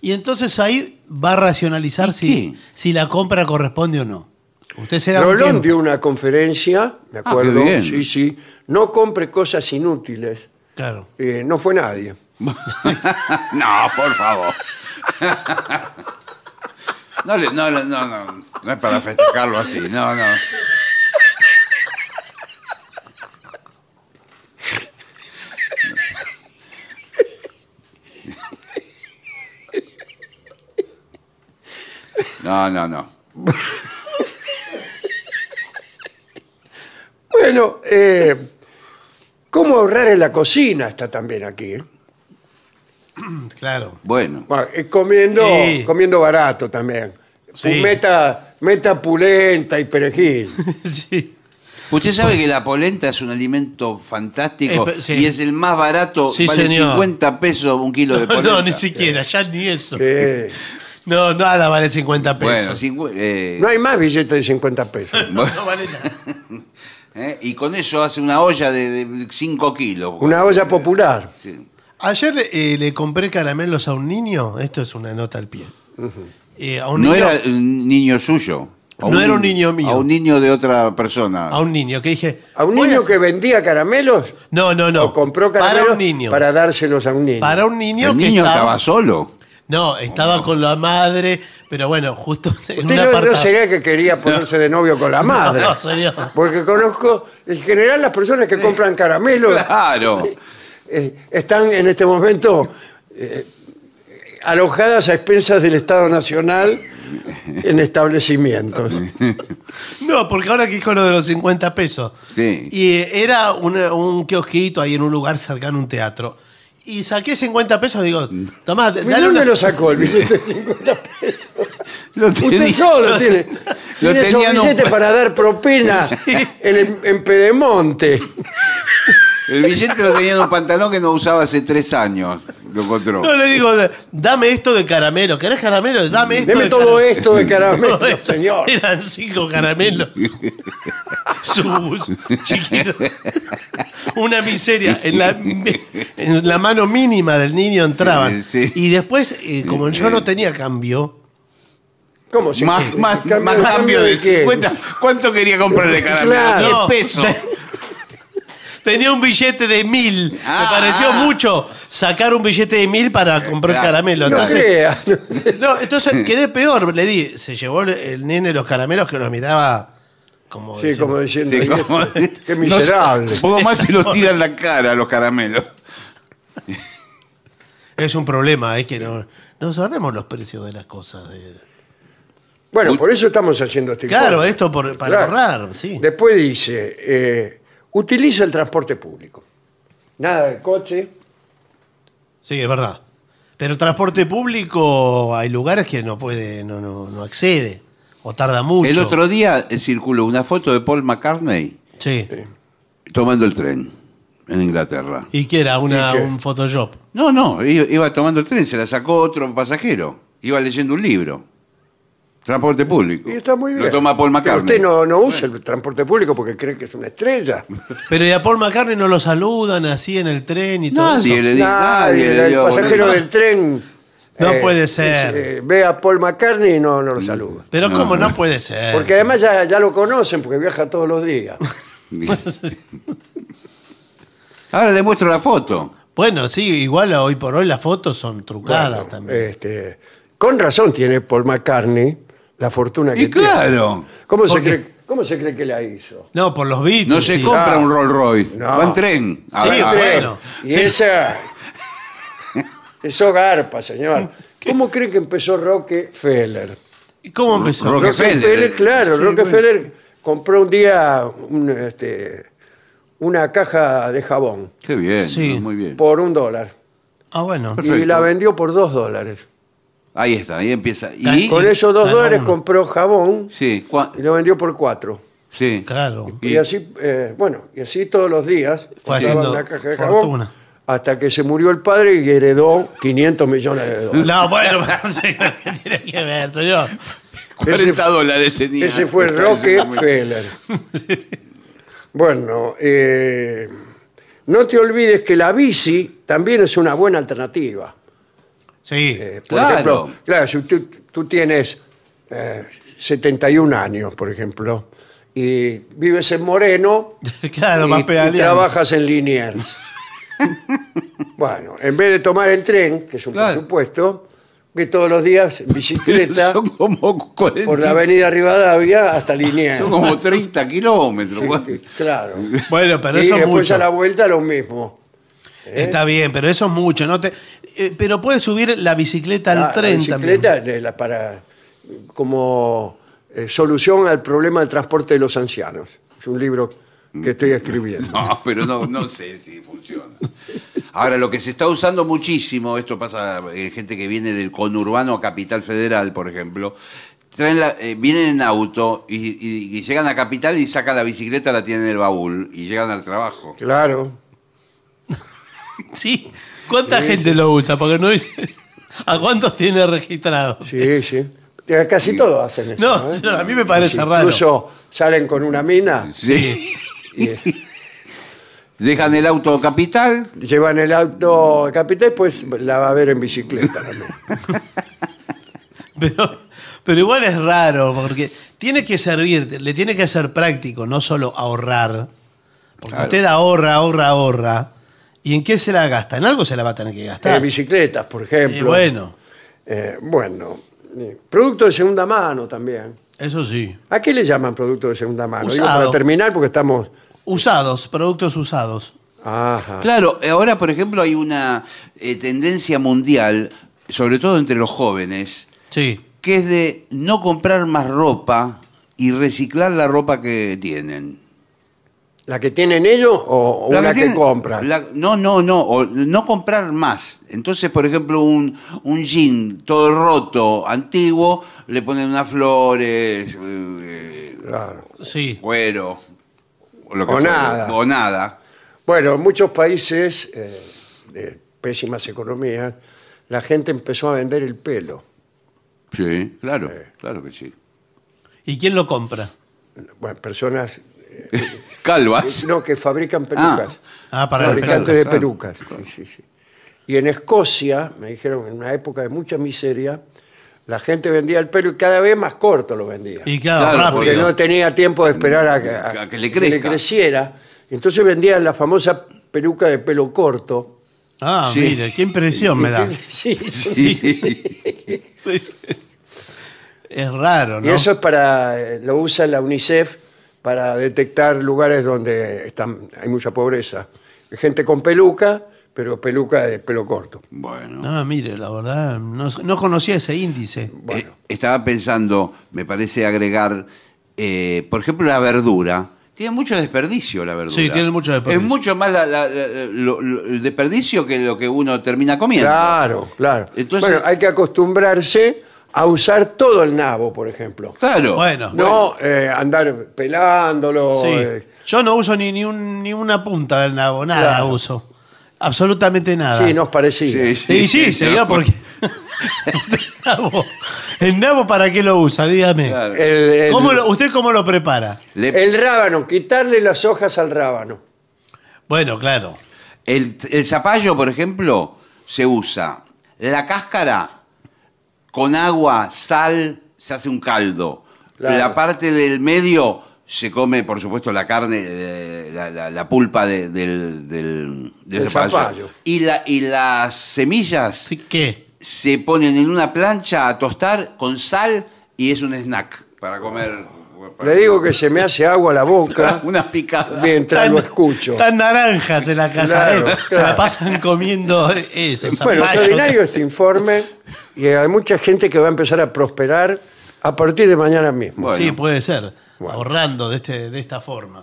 Y entonces ahí va a racionalizar ¿Y si, si la compra corresponde o no. Usted se da un Rolón tiempo. dio una conferencia, me Ah, qué acuerdo. bien. sí, sí. No compre cosas inútiles. Claro. Eh, no fue nadie. no, por favor. No, le- no, no, no, no, no es para festejarlo así, no, no. No, no, no. Bueno, eh, ¿cómo ahorrar en la cocina? Está también aquí. ¿eh? Claro. Bueno, Bueno, eh, comiendo, Sí. comiendo barato también. Sí. Meta, meta pulenta y perejil. sí. usted sabe que la polenta es un alimento fantástico Eh, sí. y es el más barato, Sí, vale señor. 50 pesos un kilo de No, polenta. ni siquiera, ya ni eso. Eh, No, nada vale 50 pesos. Bueno, cincu- eh, no hay más billetes de 50 pesos. No, no vale nada. ¿eh? y con eso hace una olla de 5 kilos. Una olla popular. Sí. Ayer eh, le compré caramelos a un niño. Esto es una nota al pie. Eh, a un No niño, era un niño suyo. A No era un niño mío. A un niño de otra persona. a un niño que dije. ¿A un voy niño a- que vendía caramelos? No, no, no. ¿O compró caramelos Para un niño. para dárselos a un niño? Para un niño el que niño estaba, estaba solo. No, estaba con la madre, pero bueno, justo en Usted un no, no sería que quería ponerse de novio con la madre. No, señor. Porque conozco, en general, las personas que compran caramelos Claro. eh, están en este momento eh, alojadas a expensas del Estado Nacional en establecimientos. No, porque ahora que dijo lo de los 50 pesos. Sí. Y eh, era un, un kiosquito ahí en un lugar cercano a un teatro. Y saqué 50 pesos, digo, tomá, ¿De dale dónde una... lo sacó el billete de 50 pesos? Lo Usted solo tiene, lo tiene esos en billetes para dar propina en, el- en Pedemonte. El billete lo tenía en un pantalón que no usaba hace tres años. Lo encontró. No, le digo, dame esto de caramelo. ¿Querés caramelo? Dame esto Deme de todo caramelo. esto de caramelo, Todo esto. señor. Eran cinco caramelos. Sus chiquitos. Una miseria. En la, en la mano mínima del niño entraban. Sí, sí. Y después, eh, como yo no tenía cambio, ¿Cómo se Más, más, ¿Cambio- más cambio de qué? 50. ¿Cuánto quería comprarle caramelo? Claro. 10 pesos. Tenía un billete de mil. Ah. Me pareció mucho sacar un billete de mil para comprar Claro. caramelo. No Entonces. No, entonces quedé peor. Le di, se llevó el nene los caramelos que los miraba como. Sí, diciendo, como diciendo, Sí, "Ay, como- qué miserable. No sé, Poco más se los tira en la cara los caramelos. Es un problema, es que no, no sabemos los precios de las cosas. de- Bueno, por eso estamos haciendo este Claro, informe. esto por- para Claro. ahorrar, sí. Después dice, eh, utiliza el transporte público. nada de coche. Sí, es verdad. Pero el transporte público hay lugares que no puede, no, no, no accede. O tarda mucho. El otro día eh, circuló una foto de Paul McCartney Sí. tomando el tren en Inglaterra. ¿Y qué era? Una, ¿Y qué? un Photoshop. No, no, iba tomando el tren, se la sacó otro pasajero. Iba leyendo un libro. Transporte público. Y está muy bien. Lo toma Paul Pero McCartney. usted no, no usa el transporte público porque cree que es una estrella. Pero ¿y a Paul McCartney no lo saludan así en el tren y todo Nadie eso? le, di- nadie le el dio pasajero del tren. No puede ser. eh, ve a Paul McCartney y no, no lo saluda. Pero No, ¿cómo? No, no. puede ser. Porque además ya, ya lo conocen porque viaja todos los días. Ahora le muestro la foto. Bueno, sí, igual hoy por hoy las fotos son trucadas Bueno, también. este, con razón tiene Paul McCartney la fortuna que Y claro. ¿Cómo se, cree, ¿Cómo se cree que la hizo? No, por los Beatles. No se sí. compra Ah. un Rolls Royce. No. Va en tren. A Sí, ver, a bueno. ver. Bueno, Y sí. esa. Eso garpa, señor. ¿Cómo cree que empezó Rockefeller? ¿Y ¿Cómo empezó? Roque- Rockefeller. claro, Sí, Rockefeller compró un día un, este, una caja de jabón Qué bien, Sí. muy bien. por un dólar Ah, bueno. y Perfecto. la vendió por dos dólares. Ahí está, ahí empieza. ¿Y? Con esos dos dólares compró jabón Sí, cua- y lo vendió por cuatro. sí. Claro. Y, Y- así, eh, bueno, y así todos los días Fue compraba haciendo una caja de fortuna. jabón hasta que se murió el padre y heredó 500 millones de dólares. No, bueno, pero sí, ¿qué tiene que ver, señor? 40 dólares tenía. Ese fue Rockefeller. bueno, eh, no te olvides que la bici también es una buena alternativa. Sí. Eh, por Claro. ejemplo, claro, si tú, tú tienes eh, 71 años, por ejemplo, y vives en Moreno claro, y, más y pedaleando. trabajas en Liniers. bueno, en vez de tomar el tren, que es un Claro. presupuesto, que todos los días en bicicleta Son como 40. por la avenida Rivadavia hasta Liniers. Son como 30 kilómetros. Sí, Claro. Bueno, pero y eso es después mucho. a la vuelta lo mismo. Está bien, pero eso es mucho. No te... eh, pero puedes subir la bicicleta al La- la tren bicicleta también. de la- para como eh, solución al problema del transporte de los ancianos. Es un libro que estoy escribiendo. No, pero no, no sé si funciona. Ahora, lo que se está usando muchísimo, esto pasa en gente que viene del conurbano a Capital Federal, por ejemplo, traen la- eh, vienen en auto y, y- y llegan a Capital y sacan la bicicleta, la tienen en el baúl y llegan al trabajo. Claro. Sí. ¿Cuánta gente lo usa? Porque no dice. ¿A cuántos tiene registrado? Sí, sí. Eh, Casi todos hacen eso. No, ¿eh? a mí me parece Sí, raro. Incluso salen con una mina Sí. y eh, Dejan el auto Capital, llevan el auto Capital, pues la va a ver en bicicleta. también. Pero, pero igual es raro, porque tiene que servir, le tiene que ser práctico, no solo ahorrar. Porque Claro. usted ahorra, ahorra, ahorra. ¿Y en qué se la gasta? En algo se la va a tener que En gastar. bicicletas, por ejemplo. Y bueno, Eh, bueno, eh, producto de segunda mano también. eso sí. ¿A qué le llaman producto de segunda mano? Digo, Usado. para terminar, porque estamos. Usados, productos usados. Ajá. Claro, ahora por ejemplo hay una eh, tendencia mundial, sobre todo entre los jóvenes, Sí. que es de no comprar más ropa y reciclar la ropa que tienen. ¿La que tienen ellos o, La una que, tienen- compran? la- no, no, no, o no comprar más. Entonces, por ejemplo, un, un jean todo roto, antiguo, le ponen unas flores, eh, Claro. Sí. cuero, o, lo que O fuera, nada. O nada. Bueno, en muchos países eh, de pésimas economías, la gente empezó a vender el pelo. Sí, claro, claro que sí. ¿Y quién lo compra? Bueno, personas Calvas. no, que fabrican pelucas. Ah, para las fabricantes de pelucas, pelucas. Sí, sí, sí. Y en Escocia, me dijeron, en una época de mucha miseria, la gente vendía el pelo y cada vez más corto lo vendía. Y claro, Claro, rápido. porque no tenía tiempo de esperar a, que- a A que le crezca. creciera. Entonces vendían la famosa peluca de pelo corto. Ah, Sí. mire, qué impresión me da. Sí, sí. Sí. Pues, es raro, Y ¿no? eso es para, eh, lo usa la UNICEF para detectar lugares donde están, hay mucha pobreza. Gente con peluca, pero peluca de pelo corto. Bueno. No, mire, la verdad, no, no conocía ese índice. Bueno. Eh, estaba pensando, me parece agregar, eh, por ejemplo, la verdura Tiene mucho desperdicio la verdura. Sí, tiene mucho desperdicio. Es mucho más la- la- la- lo- lo- el desperdicio que lo que uno termina comiendo. Claro, claro. Entonces- bueno, hay que acostumbrarse a usar todo el nabo, por ejemplo. Claro. Bueno, No eh, andar pelándolo. sí. eh. Yo no uso ni, ni, un- ni una punta del nabo, nada Claro. uso. Absolutamente nada. Sí, nos parecía. Sí, Sí, sí, sería no, porque. el, nabo, ¿El nabo para qué lo usa? Dígame. Claro. El, el- ¿Cómo lo- ¿Usted cómo lo prepara? Le- el rábano, quitarle las hojas al rábano. Bueno, claro. El, el zapallo, por ejemplo, se usa la cáscara con agua, sal, se hace un caldo. Claro. La parte del medio se come, por supuesto, la carne, eh, la, la- la pulpa de- del, del, del Del zapallo. zapallo. Y, la, y las semillas que. se ponen en una plancha a tostar con sal y es un snack para comer. Le digo que se me hace agua la boca Unas picadas. mientras lo escucho. Están naranjas en la casa. Claro, ¿eh? Se la pasan comiendo eso. Bueno, extraordinario este informe y hay mucha gente que va a empezar a prosperar a partir de mañana mismo. Bueno. Sí, puede ser. Bueno. Ahorrando de, este, de esta forma.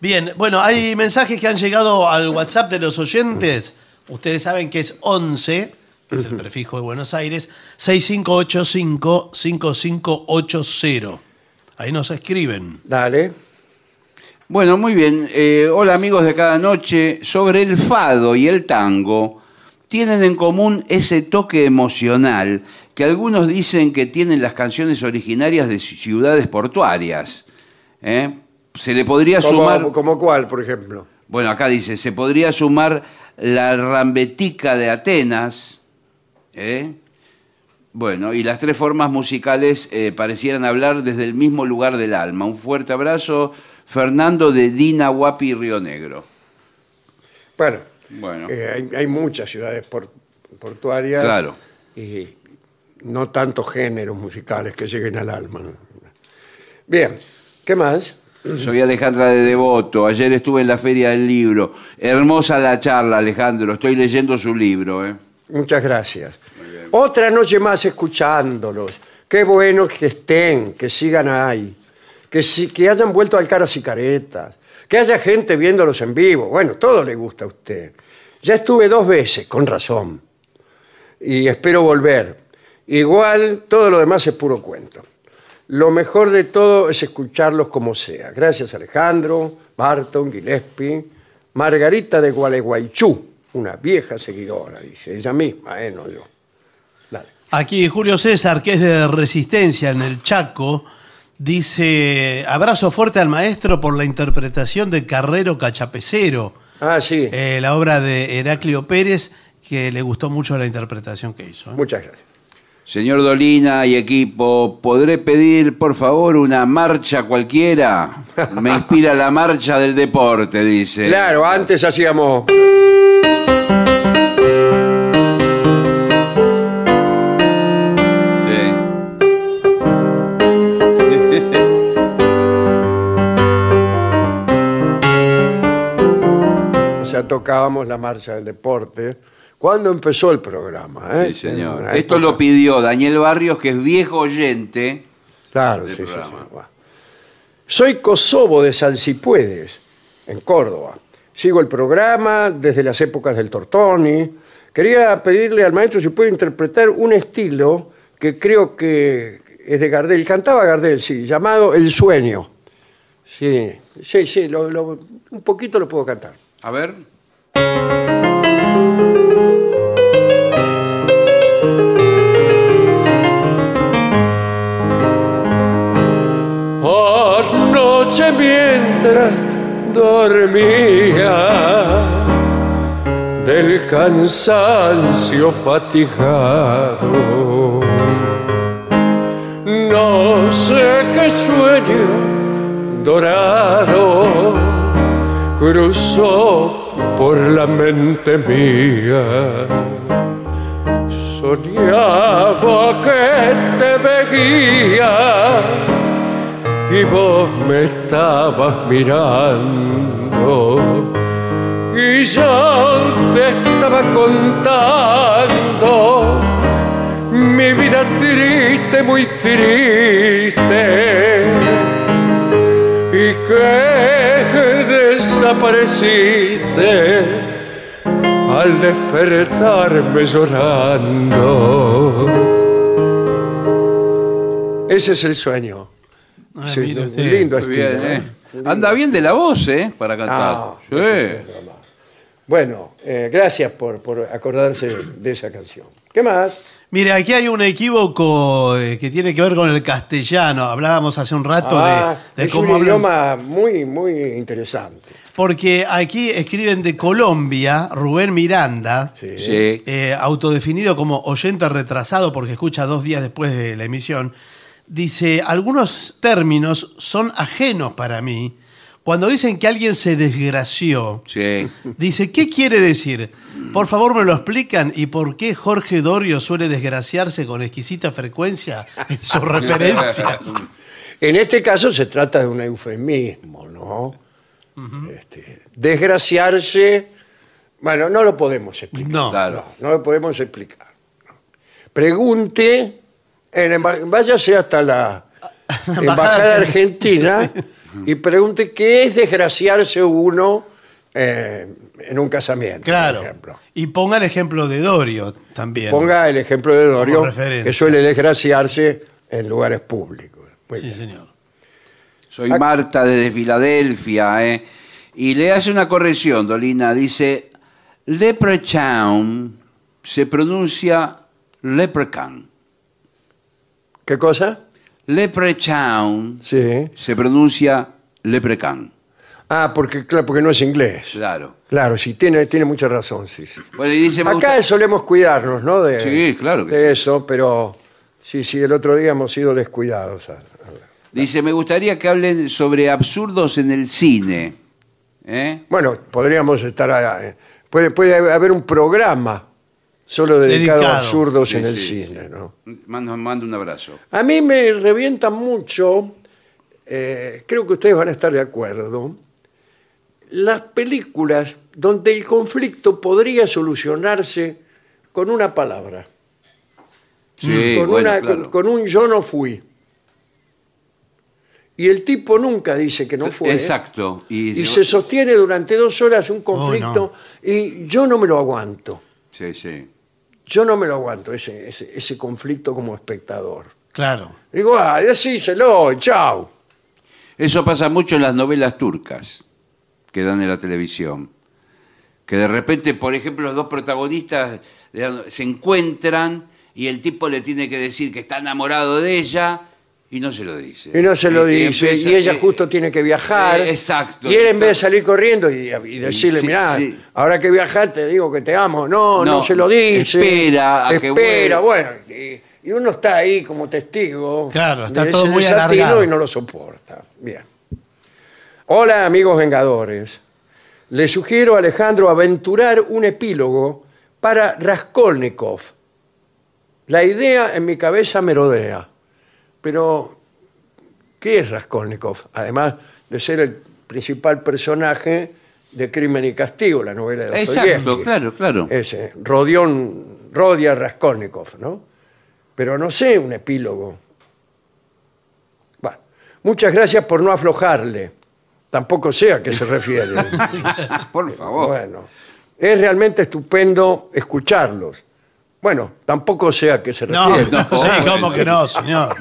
Bien, bueno, hay mensajes que han llegado al WhatsApp de los oyentes. Ustedes saben que es 11, que es el prefijo de Buenos Aires, 6585-5580. Ahí nos escriben. Dale. Bueno, muy bien. Eh, hola amigos de cada noche. Sobre el fado y el tango, tienen en común ese toque emocional que algunos dicen que tienen las canciones originarias de ci- ciudades portuarias. ¿eh? Se le podría sumar... Como, como cuál, por ejemplo. Bueno, acá dice, se podría sumar la rambetica de Atenas, ¿eh? Bueno, y las tres formas musicales eh, parecieran hablar desde el mismo lugar del alma. Un fuerte abrazo, Fernando de Dina Guapi, Río Negro. Bueno, Bueno, eh, hay, hay muchas ciudades por- portuarias claro. y no tantos géneros musicales que lleguen al alma. Bien, ¿qué más? Soy Alejandra de Devoto. Ayer estuve en la Feria del Libro. Hermosa la charla, Alejandro. Estoy leyendo su libro. ¿eh? Muchas gracias. Otra noche más escuchándolos. Qué bueno que estén, que sigan ahí. Que, si- que hayan vuelto al caras y caretas. Que haya gente viéndolos en vivo. Bueno, todo le gusta a usted. Ya estuve dos veces, con razón. Y espero volver. Igual, todo lo demás es puro cuento. Lo mejor de todo es escucharlos como sea. Gracias Alejandro, Barton, Gillespie, Margarita de Gualeguaychú, una vieja seguidora, dice ella misma, ¿eh? No yo. Aquí Julio César, que es de Resistencia en el Chaco, dice, abrazo fuerte al maestro por la interpretación de Carrero Cachapecero, Ah, sí, eh, la obra de Heraclio Pérez, que le gustó mucho la interpretación que hizo. ¿eh? muchas gracias. Señor Dolina y equipo, ¿podré pedir, por favor, una marcha cualquiera? Me inspira la marcha del deporte, dice. Claro, antes hacíamos... tocábamos la marcha del deporte. ¿Cuándo empezó el programa? eh? Sí, señor. Esto época- lo pidió Daniel Barrios, que es viejo oyente. Claro, del sí, programa. sí. Soy Kosovo de Salsipuedes, en Córdoba. Sigo el programa desde las épocas del Tortoni. Quería pedirle al maestro si puede interpretar un estilo que creo que es de Gardel. Cantaba Gardel, sí, llamado El Sueño. Sí, sí, sí, lo- lo- un poquito lo puedo cantar. A ver. Anoche mientras dormía del cansancio fatigado, no sé qué sueño dorado cruzó por la mente mía. Soñaba que te veía y vos me estabas mirando y yo te estaba contando mi vida triste, muy triste. que desapareciste al despertarme llorando. Ese es el sueño. Ah, Sí, un usted. lindo estilo. bien, ¿eh? Anda bien de la voz, ¿eh? Para cantar. Ah, sí. Bueno, eh, gracias por, por acordarse de esa canción. ¿Qué más? Mire, aquí hay un equívoco eh, que tiene que ver con el castellano. Hablábamos hace un rato de- Ah, de, es cómo un hablan. idioma muy, muy interesante. Porque aquí escriben de Colombia, Rubén Miranda, Sí. Eh, autodefinido como oyente retrasado porque escucha dos días después de la emisión, dice, algunos términos son ajenos para mí. Cuando dicen que alguien se desgració, Sí. dice, ¿qué quiere decir? Por favor me lo explican y por qué Jorge Dorio suele desgraciarse con exquisita frecuencia en sus referencias. En este caso se trata de un eufemismo, ¿no? Este, desgraciarse, bueno, no lo podemos explicar. No. Claro. No, no lo podemos explicar. no. Pregunte, en emba- váyase hasta la embajada argentina y pregunte qué es desgraciarse uno eh, en un casamiento, Claro. por ejemplo. Y ponga el ejemplo de Dorio también. Ponga el ejemplo de Dorio, Como referencia. que suele desgraciarse en lugares públicos. Muy Sí, bien. señor. Soy Marta desde Filadelfia, ¿eh? Y le hace una corrección, Dolina. Dice, Leprechaun se pronuncia Leprechaun. ¿Qué cosa? Leprechaun Sí. se pronuncia Leprechaun. Ah, porque, claro, porque no es inglés. Claro. Claro, sí, tiene, tiene mucha razón. Sí, sí. Bueno, y dice, me Acá solemos cuidarnos, ¿no? De, Sí, claro que de sí. eso, pero sí, sí, el otro día hemos sido descuidados. Dice, me gustaría que hablen sobre absurdos en el cine. ¿Eh? Bueno, podríamos estar. a- eh, puede, puede haber un programa solo dedicado, Dedicado. a absurdos Sí, en el sí, cine, ¿no? Mando, mando un abrazo. A mí me revienta mucho, eh, creo que ustedes van a estar de acuerdo, las películas donde el conflicto podría solucionarse con una palabra, Sí, con, bueno, una- claro. con- con un yo no fui. Y el tipo nunca dice que no fue. Exacto. Y, Y se sostiene durante dos horas un conflicto no. y yo no me lo aguanto. Sí, sí. Yo no me lo aguanto, ese, ese, ese conflicto como espectador. Claro. Digo, ah, decíselo, chao. Eso pasa mucho en las novelas turcas que dan en la televisión. Que de repente, por ejemplo, los dos protagonistas se encuentran y el tipo le tiene que decir que está enamorado de ella y no se lo dice. Y no se lo Y- y dice, empieza- y ella eh, justo tiene que viajar. eh, exacto. Y él en vez de salir corriendo y, y decirle, Sí, mirá, sí. ahora que viajaste digo que te amo. No, no, No, se lo dice. espera a que Espera, bueno. Y, y uno está ahí como testigo. Claro, está de todo muy alargado. Y no lo soporta. Bien. Hola, amigos vengadores. Le sugiero a Alejandro aventurar un epílogo para Raskolnikov. La idea en mi cabeza merodea. Pero, ¿qué es Raskolnikov? Además de ser el principal personaje de Crimen y Castigo, la novela de Exacto, Dostoyevsky. claro, claro. Ese, Rodion, Rodia Raskolnikov, ¿no? Pero no sé un epílogo. Bueno, muchas gracias por no aflojarle. Tampoco sé a qué se refiere. Por favor. Bueno, es realmente estupendo escucharlos. Bueno, tampoco sé a qué se No, refiere. sí, ¿cómo que no, señor?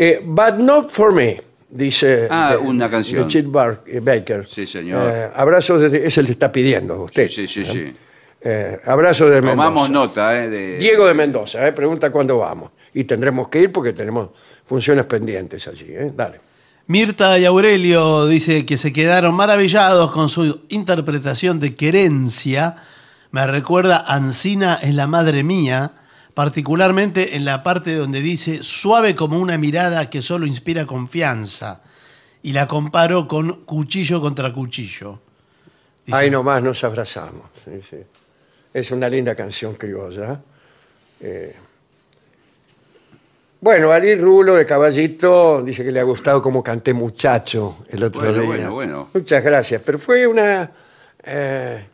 Eh, but not for me, dice Ah, de- una canción. de Chet Bar- eh, Baker. Sí, señor. Eh, abrazos desde, es el que está pidiendo a usted. Sí, sí, sí. Eh, abrazos de Mendoza. Tomamos nota, ¿eh? De... Diego de Mendoza, eh, pregunta cuándo vamos. Y tendremos que ir porque tenemos funciones pendientes allí. eh. Dale. Mirta y Aurelio dice que se quedaron maravillados con su interpretación de Querencia. Me recuerda Ancina es la madre mía, particularmente en la parte donde dice suave como una mirada que solo inspira confianza. Y la comparo con cuchillo contra cuchillo. Dice, Ahí nomás nos abrazamos. sí, sí. Es una linda canción criolla. Eh, bueno, Ali Rulo de Caballito dice que le ha gustado como canté muchacho el otro Bueno, día. bueno, bueno. Muchas gracias. Pero fue una eh,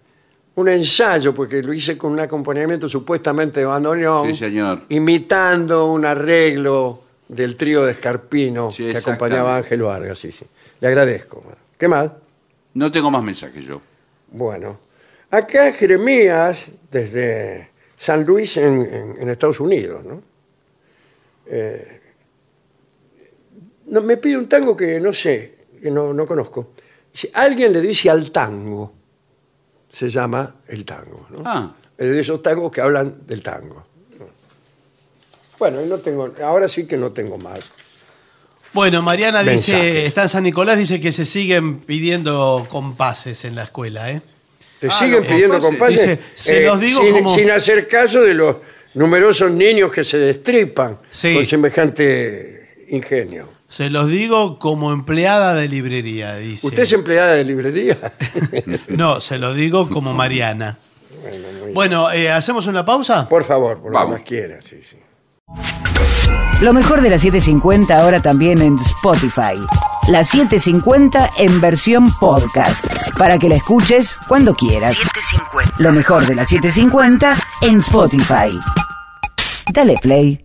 un ensayo, porque lo hice con un acompañamiento supuestamente de bandoneón, Sí, señor. imitando un arreglo del trío de Escarpino Sí, que acompañaba a. Ángel Vargas. Sí, sí. Le agradezco. ¿Qué más? No tengo más mensajes yo. Bueno, acá Jeremías, desde San Luis en, en- en Estados Unidos, ¿no? Eh, no, me pide un tango que no sé, que no, no conozco. Alguien le dice al tango, se llama el tango, ¿no? Ah, Es de esos tangos que hablan del tango. Bueno, no tengo, ahora sí que no tengo más. Bueno, Mariana dice, está en San Nicolás, dice que se siguen pidiendo compases en la escuela, ¿eh? ¿Te Ah, siguen pidiendo compases. Dice, se los digo sin, como- sin hacer caso de los numerosos niños que se destripan Sí. con semejante ingenio. Se los digo como empleada de librería, dice. ¿Usted es empleada de librería? No, se lo digo como Mariana. bueno, eh, ¿hacemos una pausa? Por favor, por lo que Vamos. más quiera. Sí, sí. Lo mejor de la 750 ahora también en Spotify. La 750 en versión podcast. Para que la escuches cuando quieras. Lo mejor de la 750 en Spotify. Dale play.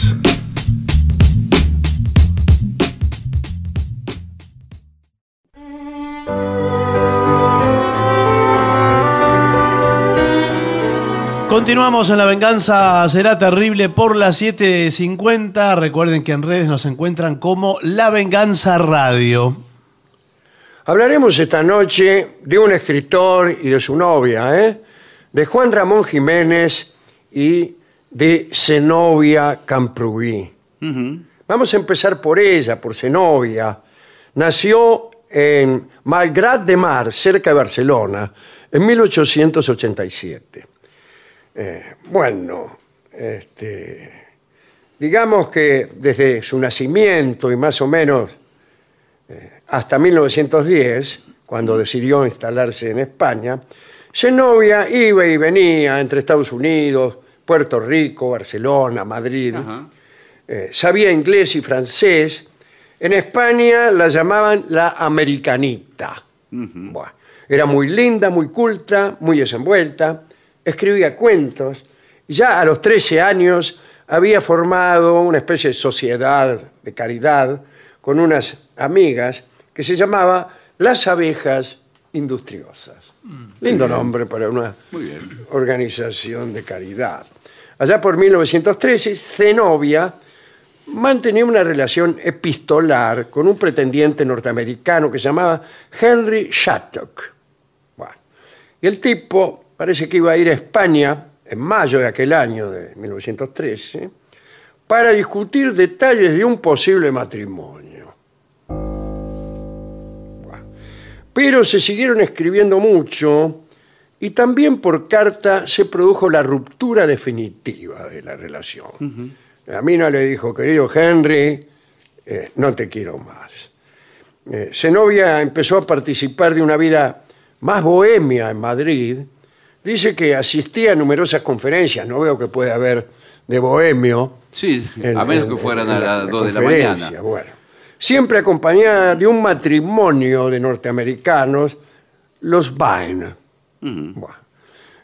Continuamos en La Venganza Será Terrible por las 7.50. Recuerden que en redes nos encuentran como La Venganza Radio. Hablaremos esta noche de un escritor y de su novia, ¿eh? de Juan Ramón Jiménez y de Zenobia Camprubí. Vamos a empezar por ella, por Zenobia. Nació en Malgrat de Mar, cerca de Barcelona, en 1887. Eh, bueno, este, digamos que desde su nacimiento y más o menos eh, hasta 1910, cuando decidió instalarse en España, Zenobia iba y venía entre Estados Unidos, Puerto Rico, Barcelona, Madrid. Eh, sabía inglés y francés. En España la llamaban la americanita. Buah, Era muy linda, muy culta, muy desenvuelta, escribía cuentos. y Ya a los 13 años había formado una especie de sociedad de caridad con unas amigas que se llamaba Las Abejas Industriosas. Lindo nombre para una organización de caridad. Allá por 1913, Zenobia mantenía una relación epistolar con un pretendiente norteamericano que se llamaba Henry Shattuck. Bueno, y el tipo parece que iba a ir a España en mayo de aquel año de 1913 para discutir detalles de un posible matrimonio. Pero se siguieron escribiendo mucho y también por carta se produjo la ruptura definitiva de la relación. La mina le dijo, querido Henry, eh, no te quiero más. Eh, Zenobia empezó a participar de una vida más bohemia en Madrid. Dice que asistía a numerosas conferencias, no veo que puede haber de bohemio. Sí, en- a menos en- que fueran en a la- las en la 2 de la mañana. Bueno, siempre acompañada de un matrimonio de norteamericanos, los Vine. Bueno,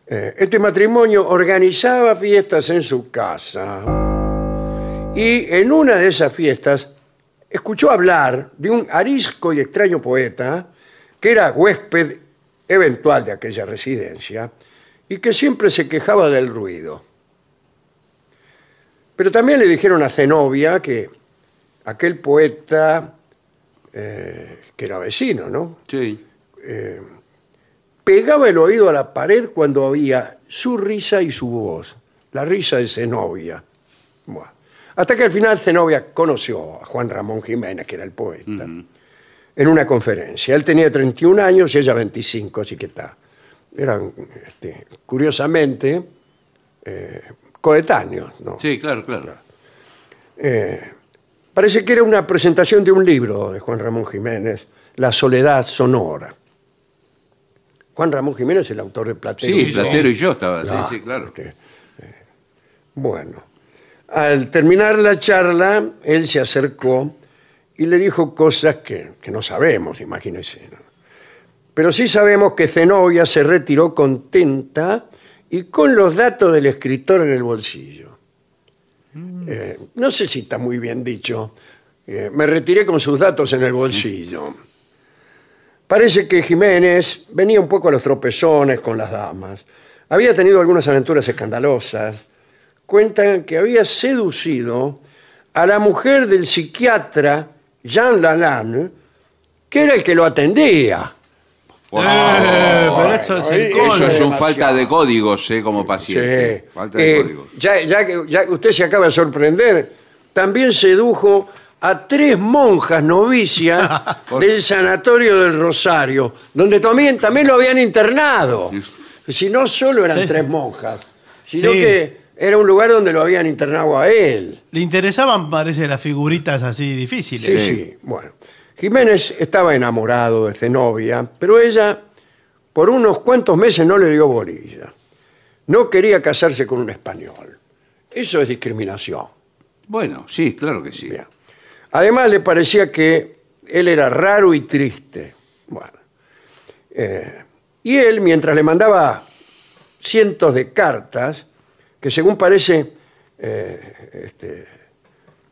eh, este matrimonio organizaba fiestas en su casa y en una de esas fiestas escuchó hablar de un arisco y extraño poeta que era huésped eventual de aquella residencia y que siempre se quejaba del ruido. Pero también le dijeron a Zenobia que aquel poeta, eh, que era vecino, ¿no? Sí. Pegaba el oído a la pared cuando oía su risa y su voz, la risa de Zenobia. Buah. Hasta que al final Zenobia conoció a Juan Ramón Jiménez, que era el poeta, en una conferencia. Él tenía 31 años y ella 25, así que está. Eran, este, curiosamente, eh, coetáneos, ¿no? Sí, claro, claro. Parece que era una presentación de un libro de Juan Ramón Jiménez, La soledad sonora. Juan Ramón Jiménez es el autor de Platero. Sí, y yo. Platero y yo estaba. Sí, sí, claro. este, eh, Bueno, al terminar la charla, él se acercó y le dijo cosas que, que no sabemos, imagínense. ¿no? Pero sí sabemos que Zenobia se retiró contenta y con los datos del escritor en el bolsillo. Eh, no sé si está muy bien dicho. Eh, me retiré con sus datos en el bolsillo. Parece que Jiménez venía un poco a los tropezones con las damas. Había tenido algunas aventuras escandalosas. Cuentan que había seducido a la mujer del psiquiatra Jean Lalanne, que era el que lo atendía. Wow. Eh, pero eso es el Eso colmo. Eso es un falta de códigos, ¿eh? Como paciente. Sí. Falta de Eh, códigos. ya, ya usted se acaba de sorprender, también sedujo a tres monjas novicias del sanatorio del Rosario, donde también, también lo habían internado. Si no solo eran Sí. tres monjas, sino Sí. que era un lugar donde lo habían internado a él. Le interesaban, parece, las figuritas así difíciles. Sí, sí. Bueno, Jiménez estaba enamorado de Zenobia, pero ella por unos cuantos meses no le dio bolilla. No quería casarse con un español. Eso es discriminación. Bueno, sí, claro que sí. Bien. Además le parecía que él era raro y triste. Bueno. Eh, y él, mientras le mandaba cientos de cartas, que según parece eh, este,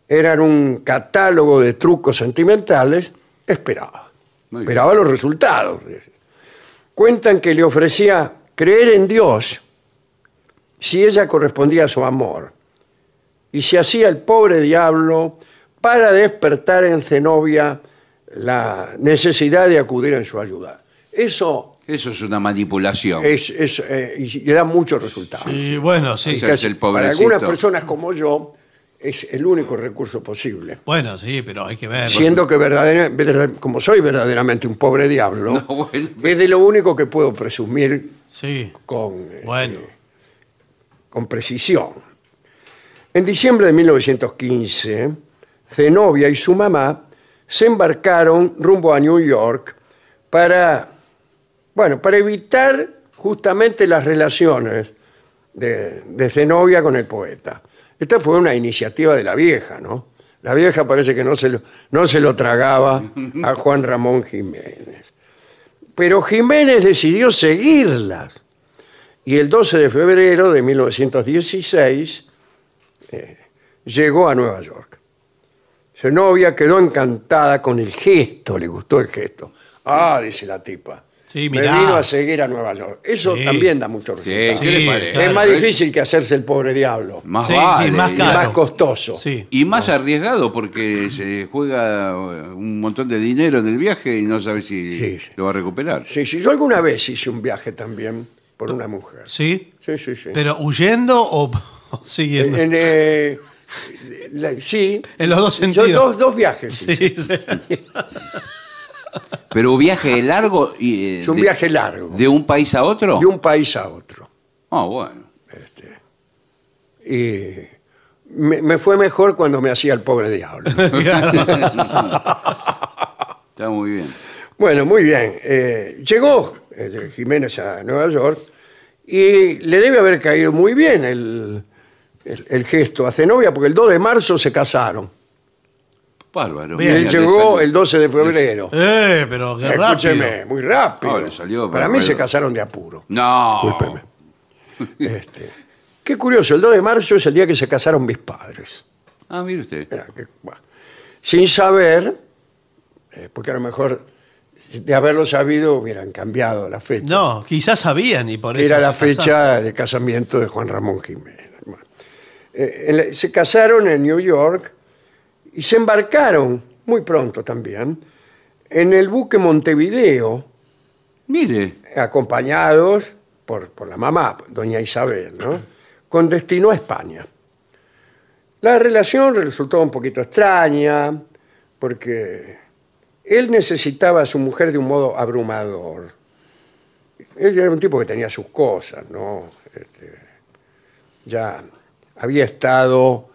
eran un catálogo de trucos sentimentales, esperaba. Esperaba los resultados. Cuentan que le ofrecía creer en Dios si ella correspondía a su amor y se hacía el pobre diablo para despertar en Zenobia la necesidad de acudir en su ayuda. Eso Eso es una manipulación. es, es, eh, y y da muchos resultados. Y bueno, sí. Ese es el Para pobrecito. algunas personas como yo es el único recurso posible. Bueno, sí, pero hay que ver. Siendo que verdadera- como soy verdaderamente un pobre diablo, No, bueno. es de lo único que puedo presumir Sí. con, eh, Bueno. con precisión. En diciembre de 1915, Zenobia y su mamá se embarcaron rumbo a New York para, bueno, para evitar justamente las relaciones de, de Zenobia con el poeta. Esta fue una iniciativa de la vieja, ¿no? La vieja parece que no se lo, no se lo tragaba a Juan Ramón Jiménez. Pero Jiménez decidió seguirlas. Y el 12 de febrero de 1916 eh, llegó a Nueva York. Zenobia quedó encantada con el gesto, le gustó el gesto. Ah, dice la tipa. Sí, Me mirá. vino a seguir a Nueva York. Eso Sí. también da mucho Sí, resultado. ¿qué le Sí, parece? claro. es más difícil que hacerse el pobre diablo. Más Sí, sí, vale. más Y caro. más costoso. Sí. Y más arriesgado porque se juega un montón de dinero en el viaje y no sabe si Sí, sí. lo va a recuperar. Sí, sí, yo alguna vez hice un viaje también por una mujer. ¿Sí? Sí, sí, sí. ¿Pero huyendo o siguiendo? En, eh, la- sí. En los dos Yo sentidos. dos, dos viajes. hice. Sí, sí. Pero un viaje largo y eh, Es un de, viaje largo. de un país a otro. de un país a otro. Ah, bueno. Y me, me fue mejor cuando me hacía el pobre diablo. Está muy bien. bueno, muy bien. Eh, llegó eh, Jiménez a Nueva York y le debe haber caído muy bien el, el- el gesto a Zenobia porque el 2 de marzo se casaron. Bárbaro. Mira, llegó el 12 de febrero. Eh, pero qué rápido. Escúcheme, muy rápido. Ah, le salió Para mí se casaron de apuro. No. Discúlpeme. Este, qué curioso, el 2 de marzo es el día que se casaron mis padres. Ah, mire usted. Sin saber, eh, porque a lo mejor de haberlo sabido hubieran cambiado la fecha. No, quizás sabían y por eso. Era la casaron. fecha de casamiento de Juan Ramón Jiménez. Bueno. Eh, en la- se casaron en New York y se embarcaron muy pronto también en el buque Montevideo, Mire. acompañados por, por la mamá, doña Isabel, ¿no? con destino a España. La relación resultó un poquito extraña, porque él necesitaba a su mujer de un modo abrumador. Él era un tipo que tenía sus cosas, ¿no? Este, ya había estado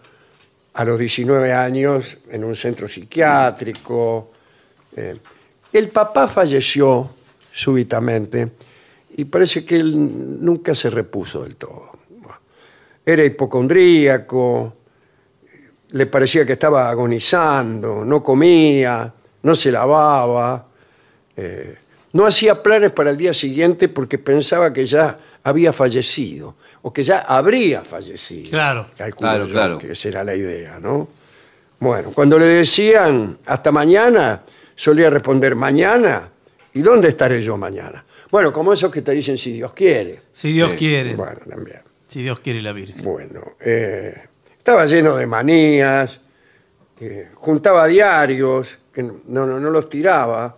a los 19 años en un centro psiquiátrico. eh, el papá falleció súbitamente y parece que él nunca se repuso del todo. era hipocondríaco, le parecía que estaba agonizando, no comía, no se lavaba, eh, no hacía planes para el día siguiente porque pensaba que ya había fallecido o que ya habría fallecido. Claro. Calculo Claro, yo claro. que esa era la idea, ¿no? Bueno, cuando le decían hasta mañana, solía responder mañana. ¿Y dónde estaré yo mañana? Bueno, como esos que te dicen si Dios quiere. Si Dios Sí. quiere. Bueno, también. Si Dios quiere la Virgen. Bueno, eh, estaba lleno de manías, eh, juntaba diarios, que no, no, no los tiraba,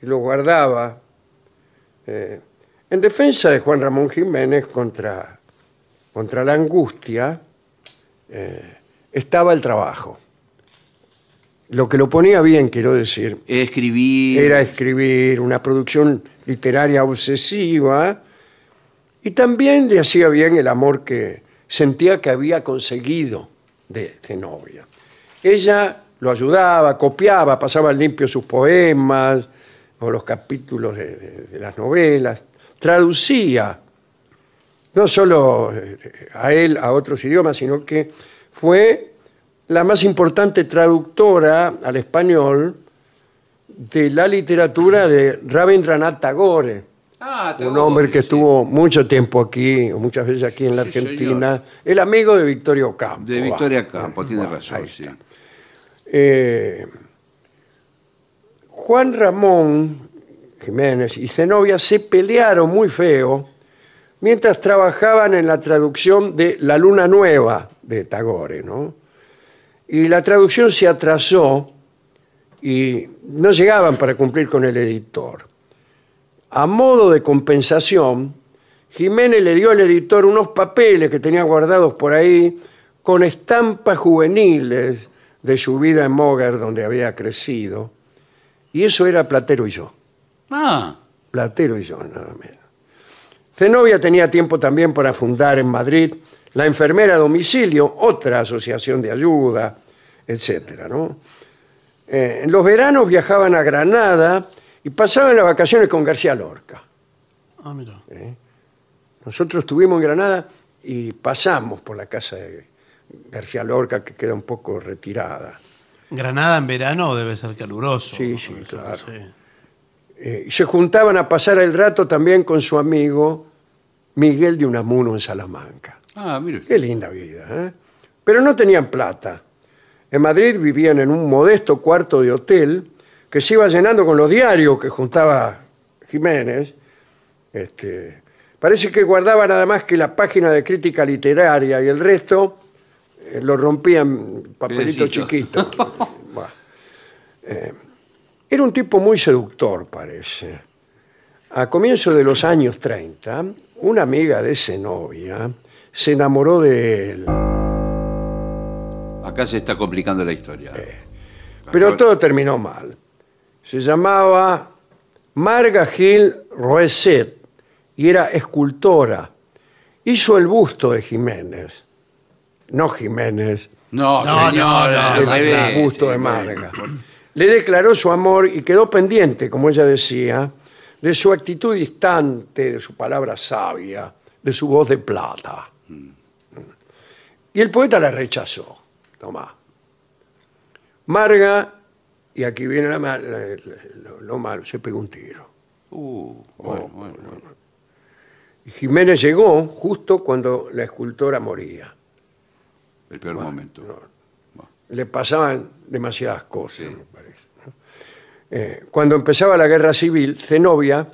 y los guardaba. Eh, en defensa de Juan Ramón Jiménez contra, contra la angustia, eh, estaba el trabajo. Lo que lo ponía bien, quiero decir, Escribir. era escribir una producción literaria obsesiva y también le hacía bien el amor que sentía que había conseguido de Zenobia. Ella lo ayudaba, copiaba, pasaba limpio sus poemas o los capítulos de, de- de las novelas, traducía no solo eh, a él a otros idiomas, sino que fue la más importante traductora al español de la literatura de Rabindranath Tagore, Ah, un hombre que sí. estuvo mucho tiempo aquí, muchas veces aquí en la Sí, Argentina, el amigo de Victorio Campo. De Victoria Ah, Campo, tiene bueno, razón, sí. Eh, Juan Ramón Jiménez y Zenobia se pelearon muy feo mientras trabajaban en la traducción de La Luna Nueva de Tagore, ¿no? Y la traducción se atrasó y no llegaban para cumplir con el editor. A modo de compensación, Jiménez le dio al editor unos papeles que tenía guardados por ahí con estampas juveniles de su vida en Mogar, donde había crecido. Y eso era Platero y yo. Ah, Platero y yo, nada menos. Zenobia tenía tiempo también para fundar en Madrid la Enfermera a Domicilio, otra asociación de ayuda, etcétera, ¿no? Eh, en los veranos viajaban a Granada y pasaban las vacaciones con García Lorca. Ah, mira. Nosotros estuvimos en Granada y pasamos por la casa de García Lorca, que queda un poco retirada. Granada en verano debe ser caluroso. Sí, sí, claro. sí. Eh, se juntaban a pasar el rato también con su amigo Miguel de Unamuno en Salamanca. ah, mire. Qué linda vida, ¿eh? Pero no tenían plata. En Madrid vivían en un modesto cuarto de hotel que se iba llenando con los diarios que juntaba Jiménez. Este, parece que guardaba nada más que la página de crítica literaria y el resto eh, lo rompían papelitos chiquitos. Eh, era un tipo muy seductor, parece. A comienzos de los años 30, una amiga de Zenobia se enamoró de él. Acá se está complicando la historia. Pero Acá- todo terminó mal. Se llamaba Marga Gil Roeset y era escultora. Hizo el busto de Jiménez. No Jiménez, No, No, señor, no, el busto de sí, Marga. Le declaró su amor y quedó pendiente, como ella decía, de su actitud distante, de su palabra sabia, de su voz de plata. Y el poeta la rechazó. Tomá. Marga, y aquí viene la ma- la- la- lo, lo malo, se pegó un tiro. Uh, bueno, bueno, bueno. Y Jiménez llegó justo cuando la escultora moría. El peor momento. le pasaban demasiadas cosas. ¿no? Eh, cuando empezaba la guerra civil, Zenobia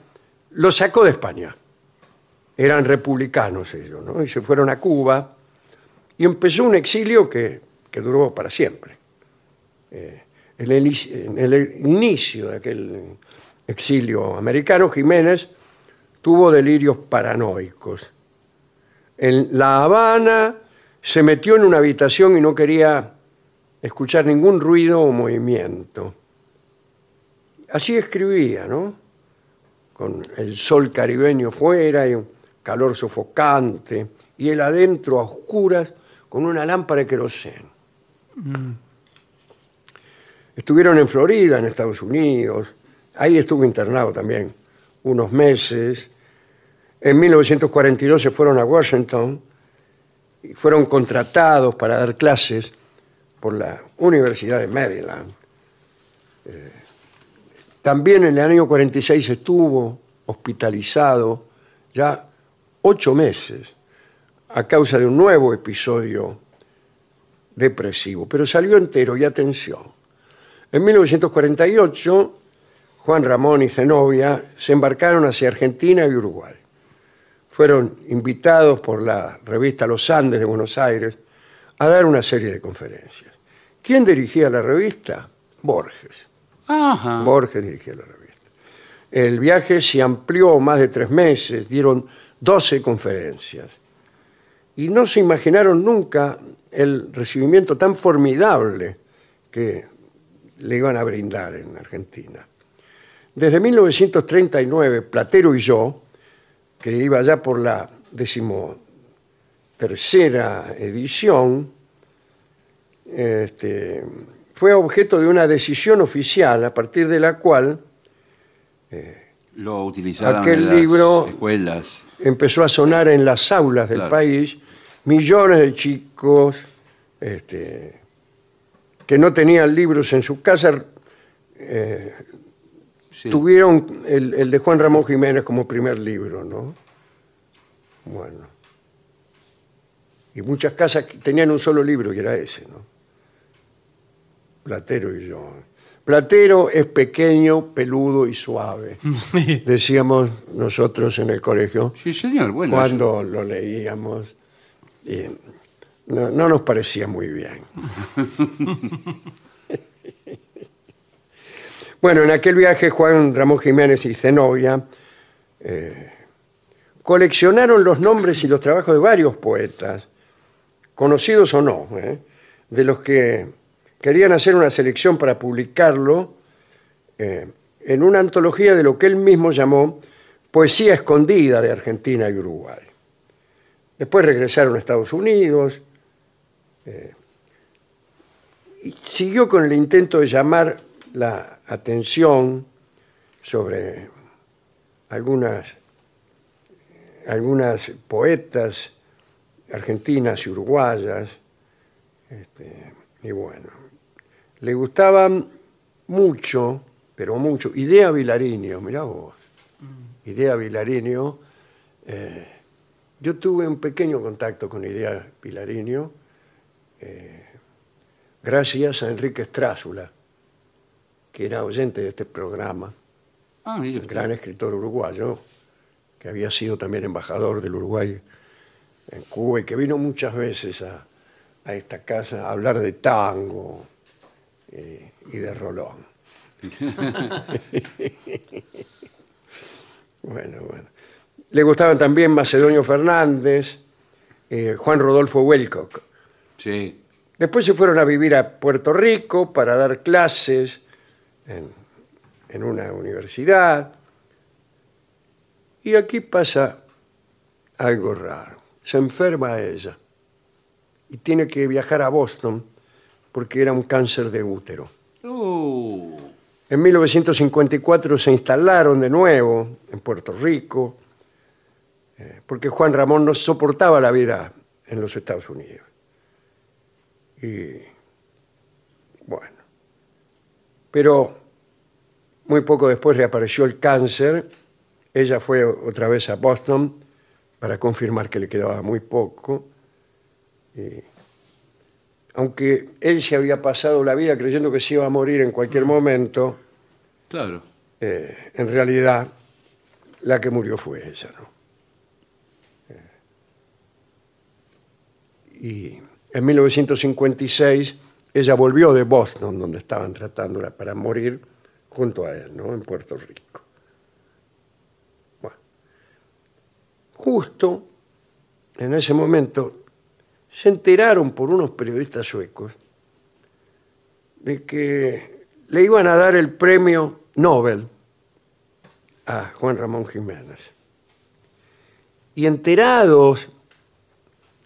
lo sacó de España. Eran republicanos ellos, ¿no? Y se fueron a Cuba y empezó un exilio que, duró para siempre. Eh, el, en el inicio de aquel exilio americano, Jiménez tuvo delirios paranoicos. En La Habana se metió en una habitación y no quería escuchar ningún ruido o movimiento. Así escribía, ¿no? Con el sol caribeño fuera y un calor sofocante, y él adentro a oscuras con una lámpara de querosén. Estuvieron en Florida, en Estados Unidos. Ahí estuvo internado también unos meses. En 1942 se fueron a Washington y fueron contratados para dar clases por la Universidad de Maryland. Eh, también en el año 46 estuvo hospitalizado ya ocho meses a causa de un nuevo episodio depresivo, pero salió entero y atención. En 1948, Juan Ramón y Zenobia se embarcaron hacia Argentina y Uruguay. Fueron invitados por la revista Los Andes de Buenos Aires a dar una serie de conferencias. ¿Quién dirigía la revista? Borges. Borges dirigía la revista. El viaje se amplió más de tres meses, dieron 12 conferencias. Y no se imaginaron nunca el recibimiento tan formidable que le iban a brindar en Argentina. Desde 1939, Platero y yo, que iba ya por la decimotercera edición, este, fue objeto de una decisión oficial a partir de la cual Lo utilizaron Aquel en las libro- escuelas. empezó a sonar en las aulas del Claro. país, millones de chicos este, que no tenían libros en su casa Sí. tuvieron el, el de Juan Ramón Jiménez como primer libro, ¿no? Bueno. Y muchas casas que tenían un solo libro y era ese, ¿no? Platero y yo. Platero es pequeño, peludo y suave. Decíamos nosotros en el colegio Sí, señor. Bueno, cuando lo leíamos. y no, no nos parecía muy bien. bueno, en aquel viaje Juan Ramón Jiménez y Zenobia eh, coleccionaron los nombres y los trabajos de varios poetas, conocidos o no, ¿eh? de los que querían hacer una selección para publicarlo eh, en una antología de lo que él mismo llamó Poesía Escondida de Argentina y Uruguay. Después regresaron a Estados Unidos eh, y siguió con el intento de llamar la atención sobre algunas, algunas poetas argentinas y uruguayas. este, y bueno, le gustaban mucho, pero mucho, Idea Vilariño, mirá vos. Idea Vilariño. eh, yo tuve un pequeño contacto con Idea Vilariño eh, gracias a Enrique Strázula, que era oyente de este programa, Ah, un gran escritor uruguayo, que había sido también embajador del Uruguay en Cuba y que vino muchas veces a, a esta casa a hablar de tango eh, y de Rolón. bueno, bueno. Le gustaban también Macedonio Fernández, eh, Juan Rodolfo Welcock. Sí. Después se fueron a vivir a Puerto Rico para dar clases en, en una universidad. Y aquí pasa algo raro. Se enferma ella y tiene que viajar a Boston porque era un cáncer de útero. Uh, En 1954 se instalaron de nuevo en Puerto Rico eh, porque Juan Ramón no soportaba la vida en los Estados Unidos. Y bueno, pero muy poco después reapareció el cáncer. Ella fue otra vez a Boston para confirmar que le quedaba muy poco. Y aunque él se había pasado la vida creyendo que se iba a morir en cualquier momento, claro. eh, en realidad la que murió fue ella, ¿no? Eh, y en 1956 ella volvió de Boston, donde estaban tratándola para morir, junto a él, ¿no? En Puerto Rico. Bueno. Justo en ese momento se enteraron por unos periodistas suecos de que le iban a dar el premio Nobel a Juan Ramón Jiménez. Y enterados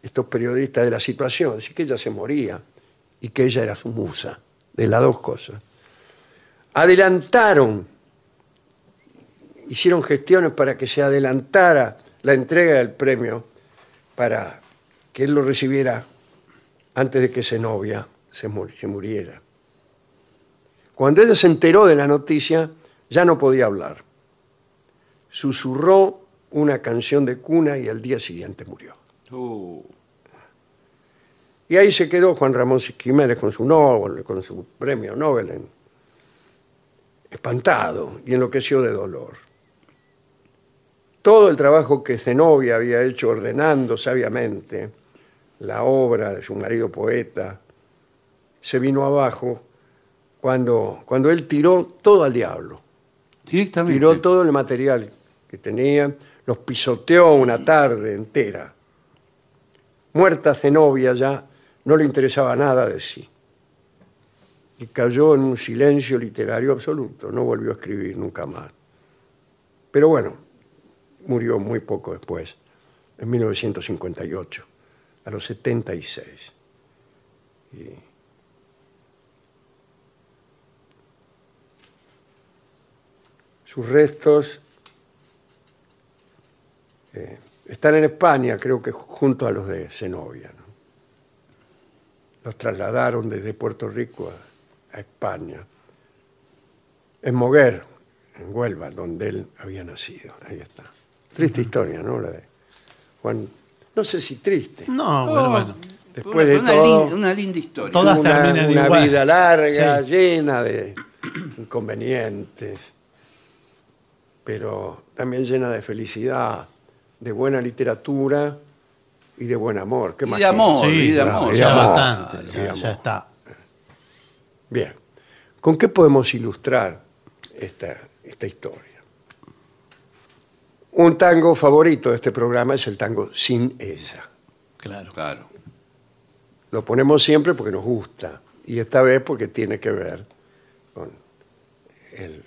estos periodistas de la situación, así que ella se moría y que ella era su musa, de las dos cosas, adelantaron, hicieron gestiones para que se adelantara la entrega del premio para que él lo recibiera antes de que Zenobia se, muri- se muriera. Cuando ella se enteró de la noticia, ya no podía hablar. Susurró una canción de cuna y al día siguiente murió. Uh, Y ahí se quedó Juan Ramón Jiménez con su Nobel, con su premio Nobel, en- espantado y enloqueció de dolor. Todo el trabajo que Zenobia había hecho ordenando sabiamente la obra de su marido poeta se vino abajo cuando, cuando él tiró todo al diablo. directamente. Tiró todo el material que tenía, los pisoteó una tarde entera. Muerta Zenobia ya no le interesaba nada de sí. Y cayó en un silencio literario absoluto, no volvió a escribir nunca más. Pero bueno, murió muy poco después, en 1958, a los 76. Y sus restos eh, están en España, creo que junto a los de Zenobia. ¿no? Los trasladaron desde Puerto Rico a, a España. En Moguer, en Huelva, donde él había nacido. Ahí está. Triste historia, ¿no? La de Juan. No sé si triste. No, bueno, bueno. Después de una, todo, lin- una linda historia. Todas una, terminan una igual. vida larga, Sí. llena de inconvenientes, pero también llena de felicidad, de buena literatura y de buen amor. ¿Qué Y más de amor, Sí, y de amor. y de Ya amor. bastante, ya, ya está. Bien. ¿Con qué podemos ilustrar esta, esta historia? Un tango favorito de este programa es el tango Sin ella. Claro. Claro. Lo ponemos siempre porque nos gusta y esta vez porque tiene que ver con el,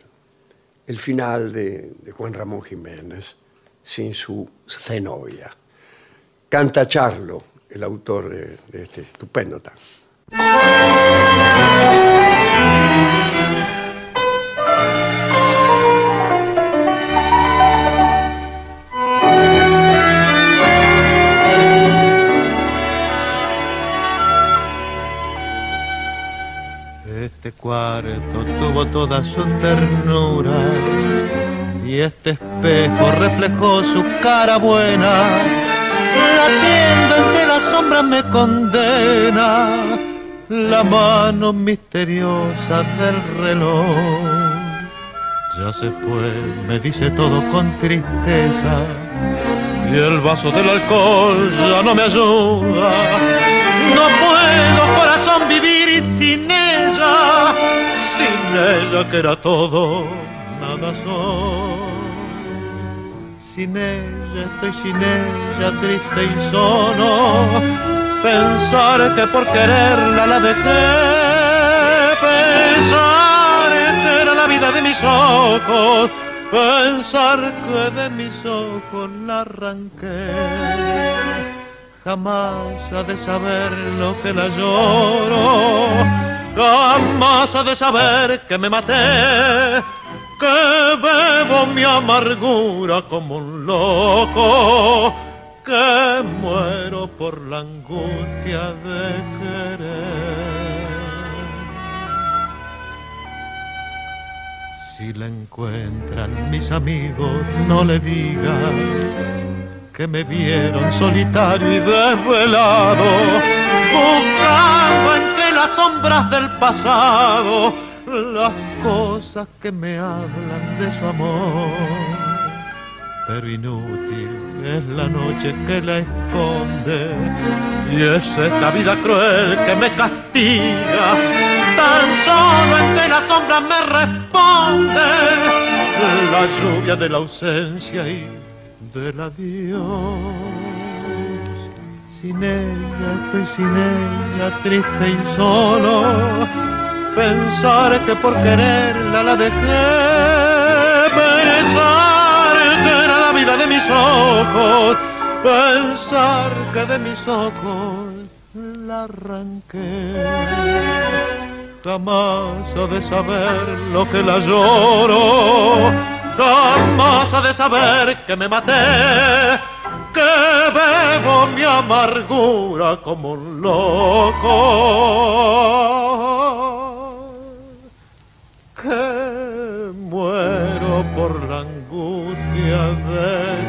el final de, de Juan Ramón Jiménez sin su Zenobia. Canta Charlo, el autor de, de este estupendo tango. Este cuarto tuvo toda su ternura y este espejo reflejó su cara buena. Latiendo entre las sombras me condena la mano misteriosa del reloj. Ya se fue, me dice todo con tristeza y el vaso del alcohol ya no me ayuda. No puedo, vivir sin ella, sin ella que era todo, nada soy. Sin ella estoy sin ella, triste y solo. Pensar que por quererla la dejé, pensar que era la vida de mis ojos, pensar que de mis ojos la arranqué jamás ha de saber lo que la lloro, jamás ha de saber que me maté, que bebo mi amargura como un loco, que muero por la angustia de querer. Si la encuentran mis amigos, no le digan que me vieron solitario y desvelado, buscando entre las sombras del pasado las cosas que me hablan de su amor. Pero inútil es la noche que la esconde y es esta vida cruel que me castiga. Tan solo entre las sombras me responde la lluvia de la ausencia y del adiós. Sin ella estoy sin ella, triste y solo. Pensar que por quererla la dejé. Pensar que era la vida de mis ojos. Pensar que de mis ojos la arranqué. Jamás ha de saber lo que la lloro. Jamás ha de saber que me maté, que bebo mi amargura como un loco. Que muero por la angustia de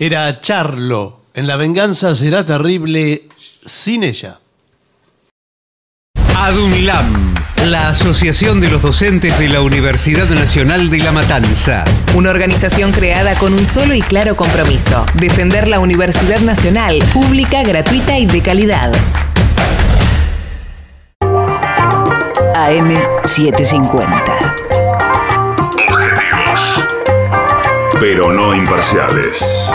Era Charlo. En la venganza será terrible sin ella. ADUNLAM, la Asociación de los Docentes de la Universidad Nacional de La Matanza. Una organización creada con un solo y claro compromiso, defender la Universidad Nacional, pública, gratuita y de calidad. AM750. Pero no imparciales.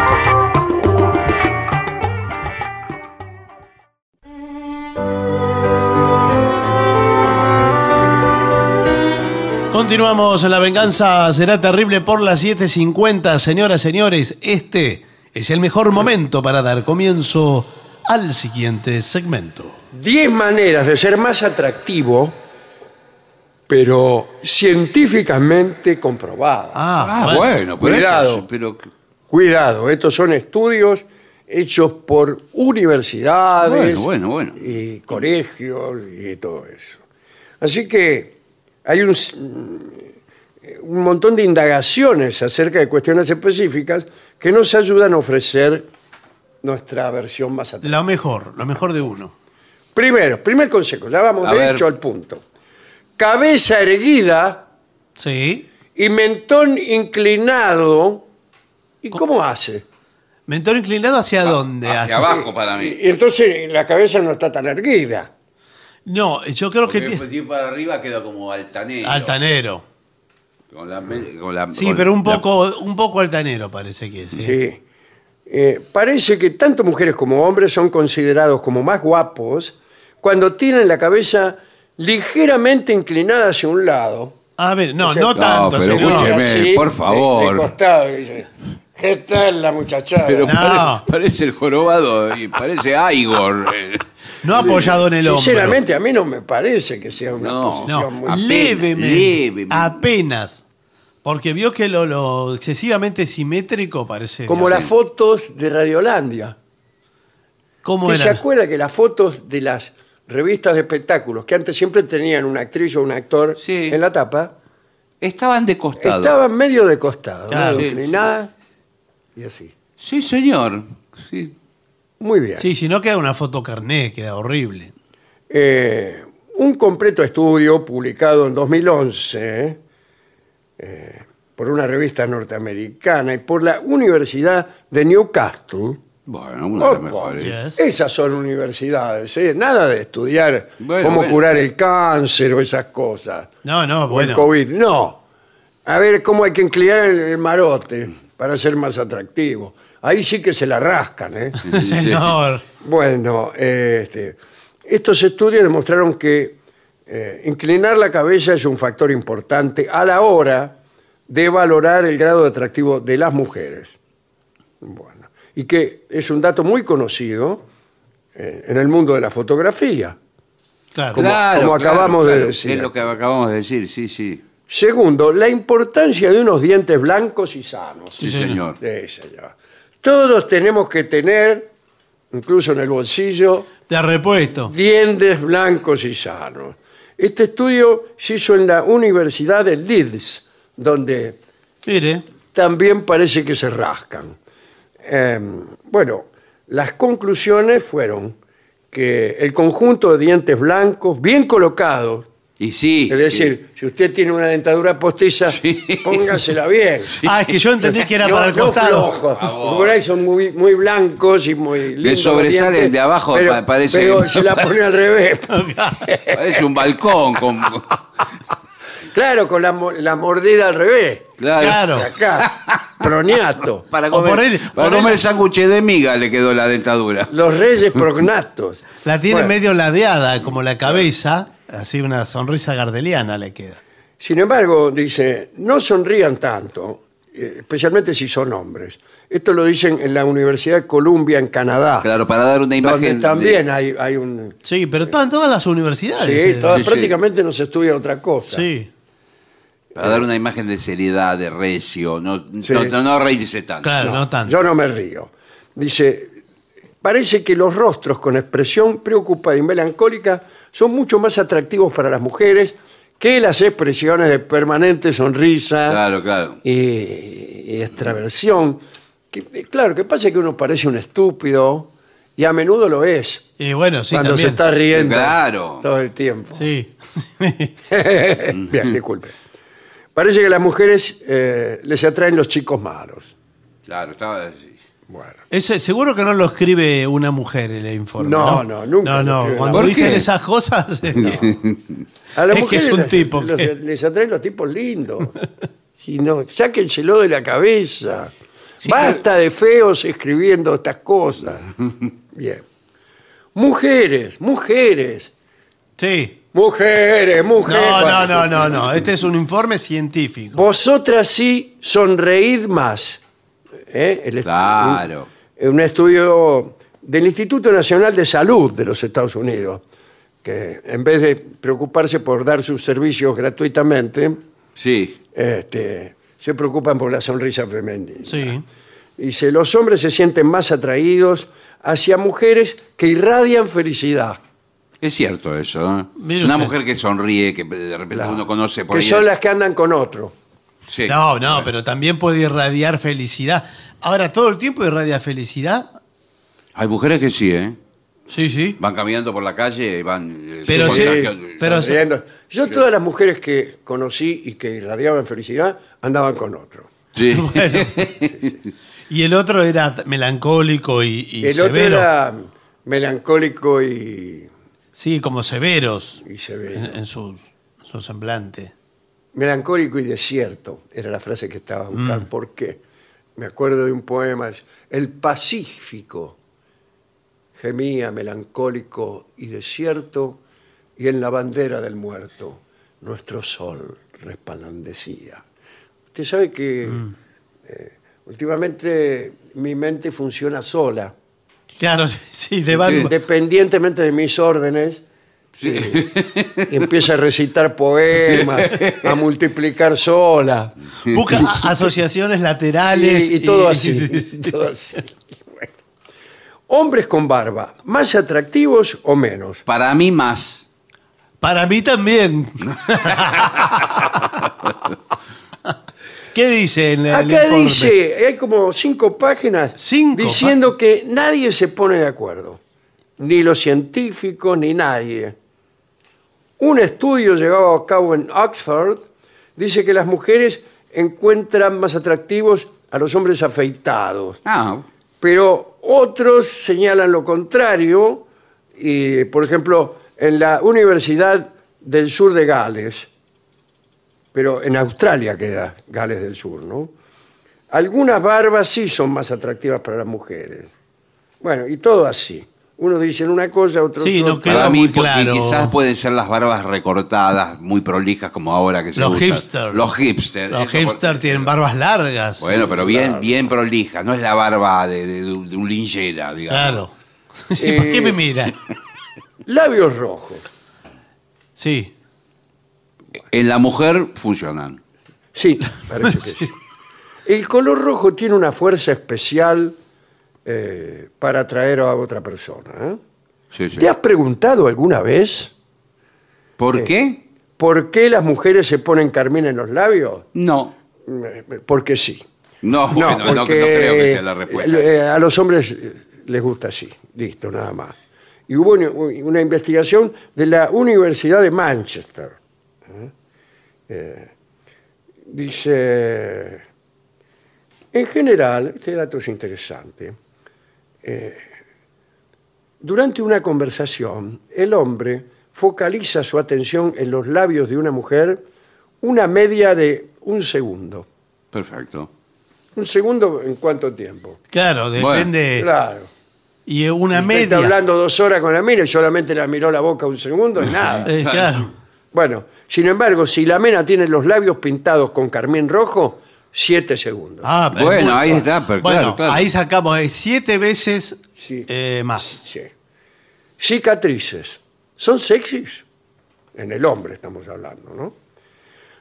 Continuamos en La venganza será terrible por las 7.50. Señoras, señores, este es el mejor momento para dar comienzo al siguiente segmento. 10 maneras de ser más atractivo, pero científicamente comprobadas. Ah, Ah, bueno, pero, Cuidado. esto- pero Cuidado, estos son estudios hechos por universidades Bueno, bueno, bueno. y colegios y todo eso. Así que hay un, s- un montón de indagaciones acerca de cuestiones específicas que nos ayudan a ofrecer nuestra versión más atractiva. Lo mejor, lo mejor de uno. Primero, primer consejo, ya vamos A de ver. hecho al punto. Cabeza erguida Sí. y mentón inclinado. ¿Y cómo hace? Mentón inclinado hacia dónde? hacia abajo para mí. Y entonces la cabeza no está tan erguida. No, yo creo que... Porque ti- si para arriba queda como altanero. Altanero. Con la, me- con la- Sí, con pero un la- poco, un poco altanero parece que es. ¿sí? Sí. Eh, parece que tanto mujeres como hombres son considerados como más guapos cuando tienen la cabeza ligeramente inclinada hacia un lado. A ver, no, O sea, no no, tanto, pero señor. escúcheme. Así, por favor. De, costado. y dice, ¿Qué tal la muchachada? Pero No. pare- parece el jorobado y parece Igor. eh. No apoyado en el hombro. Sinceramente, a mí no me parece que sea una No. posición No, muy... Apenas, levemente, levemente. Apenas. Porque vio que lo, lo excesivamente simétrico parece. Como las fotos de Radiolandia. ¿Cómo ¿Usted se era? acuerda que las fotos de las revistas de espectáculos, que antes siempre tenían una actriz o un actor Sí. en la tapa, Estaban de costado. estaban medio de costado, Claro. medio Sí, inclinadas y así. Sí, señor. Sí. Muy bien. Sí, si no queda una foto carné, queda horrible. Eh, un completo estudio publicado en 2011 eh, por una revista norteamericana y por la Universidad de Newcastle. Bueno, una de las Opa, mejores. Yes. Esas son universidades, ¿eh? nada de estudiar Bueno, cómo bueno. curar el cáncer o esas cosas. No, no, o el bueno. COVID. No. A ver cómo hay que inclinar el, el marote para ser más atractivo. Ahí sí que se la rascan, ¿eh? Señor. Bueno, eh, este, estos estudios demostraron que eh, inclinar la cabeza es un factor importante a la hora de valorar el grado de atractivo de las mujeres. Bueno, y que es un dato muy conocido eh, en el mundo de la fotografía. Claro. Como- como acabamos de decir. Es lo que acabamos de decir, sí, sí. Segundo, la importancia de unos dientes blancos y sanos. Sí, señor. señor. Sí, señor. Todos tenemos que tener, incluso en el bolsillo, ha repuesto. dientes blancos y sanos. Este estudio se hizo en la Universidad de Leeds, donde Mire. también parece que se rascan. Eh, bueno, las conclusiones fueron que el conjunto de dientes blancos, bien colocados, Y sí. es decir, si usted tiene una dentadura postiza, póngasela bien. Ah, es que yo entendí que era No, para el no costado. flojos. Por ahí son muy, muy blancos y muy lindos. los sobresalen dientes, de abajo, pero, pa- parece- Pero se la pone al revés. Parece un balcón. Con... Claro, con la, mo- la mordida al revés. Claro. Claro. De acá, proniato. Para O comer, por él- para por comer sándwiches de miga le quedó la dentadura. Los reyes prognatos. La tiene Bueno, medio ladeada, como la cabeza. Así una sonrisa gardeliana le queda. Sin embargo, dice, no sonrían tanto. eh, especialmente si son hombres. Esto lo dicen en la Universidad de Columbia, en Canadá. Claro, para dar una donde imagen. de- también hay, hay un... Sí, pero están todas las universidades. Sí, eh. todas- sí, sí. prácticamente no se estudia otra cosa. Sí. Para dar una imagen de seriedad, de recio, no, Sí. no, no- no reírse tanto. Claro, no, tanto. Yo no me río. Dice, parece que los rostros con expresión preocupada y melancólica son mucho más atractivos para las mujeres que las expresiones de permanente sonrisa Claro, claro. y, y extraversión. Que, eh, claro, que pasa que uno parece un estúpido y a menudo lo es Y bueno, sí, cuando también. se está riendo Claro. todo el tiempo. Sí. Bien, disculpe. Parece que a las mujeres eh, les atraen los chicos malos. Claro, estaba. sí. Bueno. Eso, seguro que no lo escribe una mujer el informe. No, No, no, nunca No, no. Cuando ¿Por dicen qué? esas cosas. eh, no. A las Es que es un les- tipo los- que- les atraen los tipos lindos. Si no, sáquenselo de la cabeza. Basta de feos escribiendo estas cosas. Bien. Mujeres, mujeres, Sí. Mujeres, mujeres. No, no, no, no, no. Este es un informe científico. Vosotras sí sonreíd más. ¿Eh? El Claro. Un, un estudio del Instituto Nacional de Salud de los Estados Unidos, que en vez de preocuparse por dar sus servicios gratuitamente, Sí. este, se preocupan por la sonrisa femenina. Sí. Dice, los hombres se sienten más atraídos hacia mujeres que irradian felicidad. Es cierto eso. ¿eh? Una usted. mujer que sonríe, que de repente uno conoce por que ahí. son las que andan con otro. Sí. No, no, pero también puede irradiar felicidad. Ahora, ¿todo el tiempo irradia felicidad? Hay mujeres que sí, ¿eh? Sí, sí. Van caminando por la calle y van. eh, Pero sí, pero- sonriendo. Yo todas las mujeres que conocí y que irradiaban felicidad andaban con otro. Sí. Bueno. Y el otro era melancólico y, y El otro severo. era melancólico y, Sí, como severos y severo. en, en su, su semblante. Melancólico y desierto era la frase que estaba Mm. buscando. ¿Por qué? Me acuerdo de un poema, El Pacífico gemía melancólico y desierto y en la bandera del muerto nuestro sol resplandecía. Usted sabe que Mm. eh, últimamente mi mente funciona sola, Claro, sí, sí, le van- independientemente de mis órdenes. eh, y empieza a recitar poemas, a multiplicar sola. busca asociaciones laterales. Y, y todo así. todo así. Bueno. Hombres con barba, ¿más atractivos o menos? Para mí más. Para mí también. ¿Qué dice en el Acá informe? dice, hay como cinco páginas Cinco diciendo que nadie se pone de acuerdo. Ni los científicos, ni nadie. Un estudio llevado a cabo en Oxford dice que las mujeres encuentran más atractivos a los hombres afeitados. Ah, pero otros señalan lo contrario, y, por ejemplo, en la Universidad del Sur de Gales, pero en Australia queda Gales del Sur, ¿no? Algunas barbas sí son más atractivas para las mujeres. Bueno, y todo así. Unos dicen una cosa, otros Sí, no. Queda para mí muy porque claro. quizás pueden ser las barbas recortadas, muy prolijas como ahora que se Los usan. hipsters. Los hipsters. Los eso por- hipsters tienen barbas largas. Bueno, pero bien, bien prolijas. No es la barba de, de- de un linchera, digamos. Claro. Sí, ¿Por qué Eh, me mira? Labios rojos. Sí. En la mujer funcionan. Sí, parece que sí. El color rojo tiene una fuerza especial eh, para atraer a otra persona. ¿eh? Sí, sí. ¿Te has preguntado alguna vez ¿Por qué? por qué las mujeres se ponen carmín en los labios? No. Eh, Porque sí. No, No, bueno, no, creo que sea la respuesta. eh, a los hombres eh, les gusta así, listo, nada más. Y hubo una investigación de la Universidad de Manchester. ¿Eh? Eh, dice, en general, este dato es interesante, eh, durante una conversación, el hombre focaliza su atención en los labios de una mujer una media de un segundo. Perfecto. ¿Un segundo en cuánto tiempo? Claro, depende. Claro. Y una Usted Está media. hablando dos horas con la mina y solamente la miró la boca un segundo, nada. Eh, claro. Bueno, sin embargo, si la mena tiene los labios pintados con carmín rojo, 7 segundos. Ah, pero Bueno, ahí está, pero bueno, claro, claro. ahí sacamos eh, siete veces Sí. eh, más. Sí. Cicatrices. ¿Son sexys? En el hombre estamos hablando, ¿no?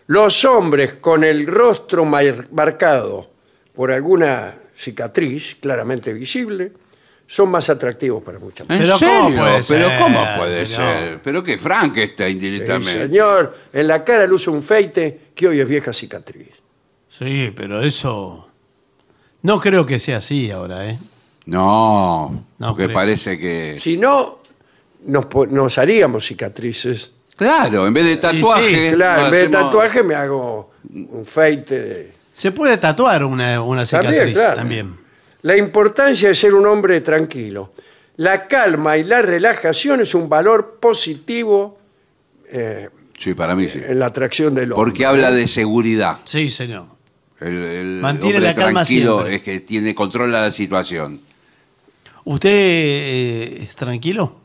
Los hombres con el rostro mar- marcado por alguna cicatriz claramente visible son más atractivos para muchas ¿En Pero? ¿cómo puede ¿Pero ser, cómo puede señor? ser? ¿Pero qué? Frankenstein Sí, directamente. señor, en la cara luce un feite que hoy es vieja cicatriz. Sí, pero eso. No creo que sea así ahora, ¿eh? No, No porque creo. parece que... Si no, nos, haríamos cicatrices. Claro, en vez de tatuaje... Claro, nos en vez de tatuaje me hago un feite de... Se puede tatuar una, una También, cicatriz claro. también. La importancia de ser un hombre tranquilo. La calma y la relajación es un valor positivo eh, Sí, para mí sí. en la atracción del hombre. Porque habla de seguridad. Sí, señor. El, el Mantiene hombre la calma tranquilo siempre. es que tiene controla la situación. ¿Usted eh, es tranquilo?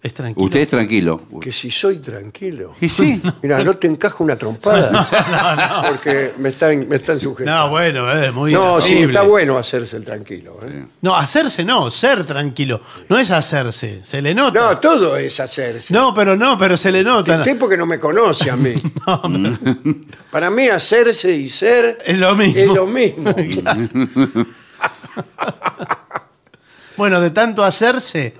¿Es tranquilo? Usted es tranquilo. Que si soy tranquilo. Y sí. Mira, no te encajo una trompada. Porque me están, me están sujetando. No, bueno, es muy No, sí, está bueno hacerse el tranquilo. ¿eh? No, hacerse no, ser tranquilo. No es hacerse, se le nota. No, todo es hacerse. No, pero no, pero se le nota. Usted porque no me conoce a mí. Para mí hacerse y ser Es lo mismo. es lo mismo. Bueno, de tanto hacerse,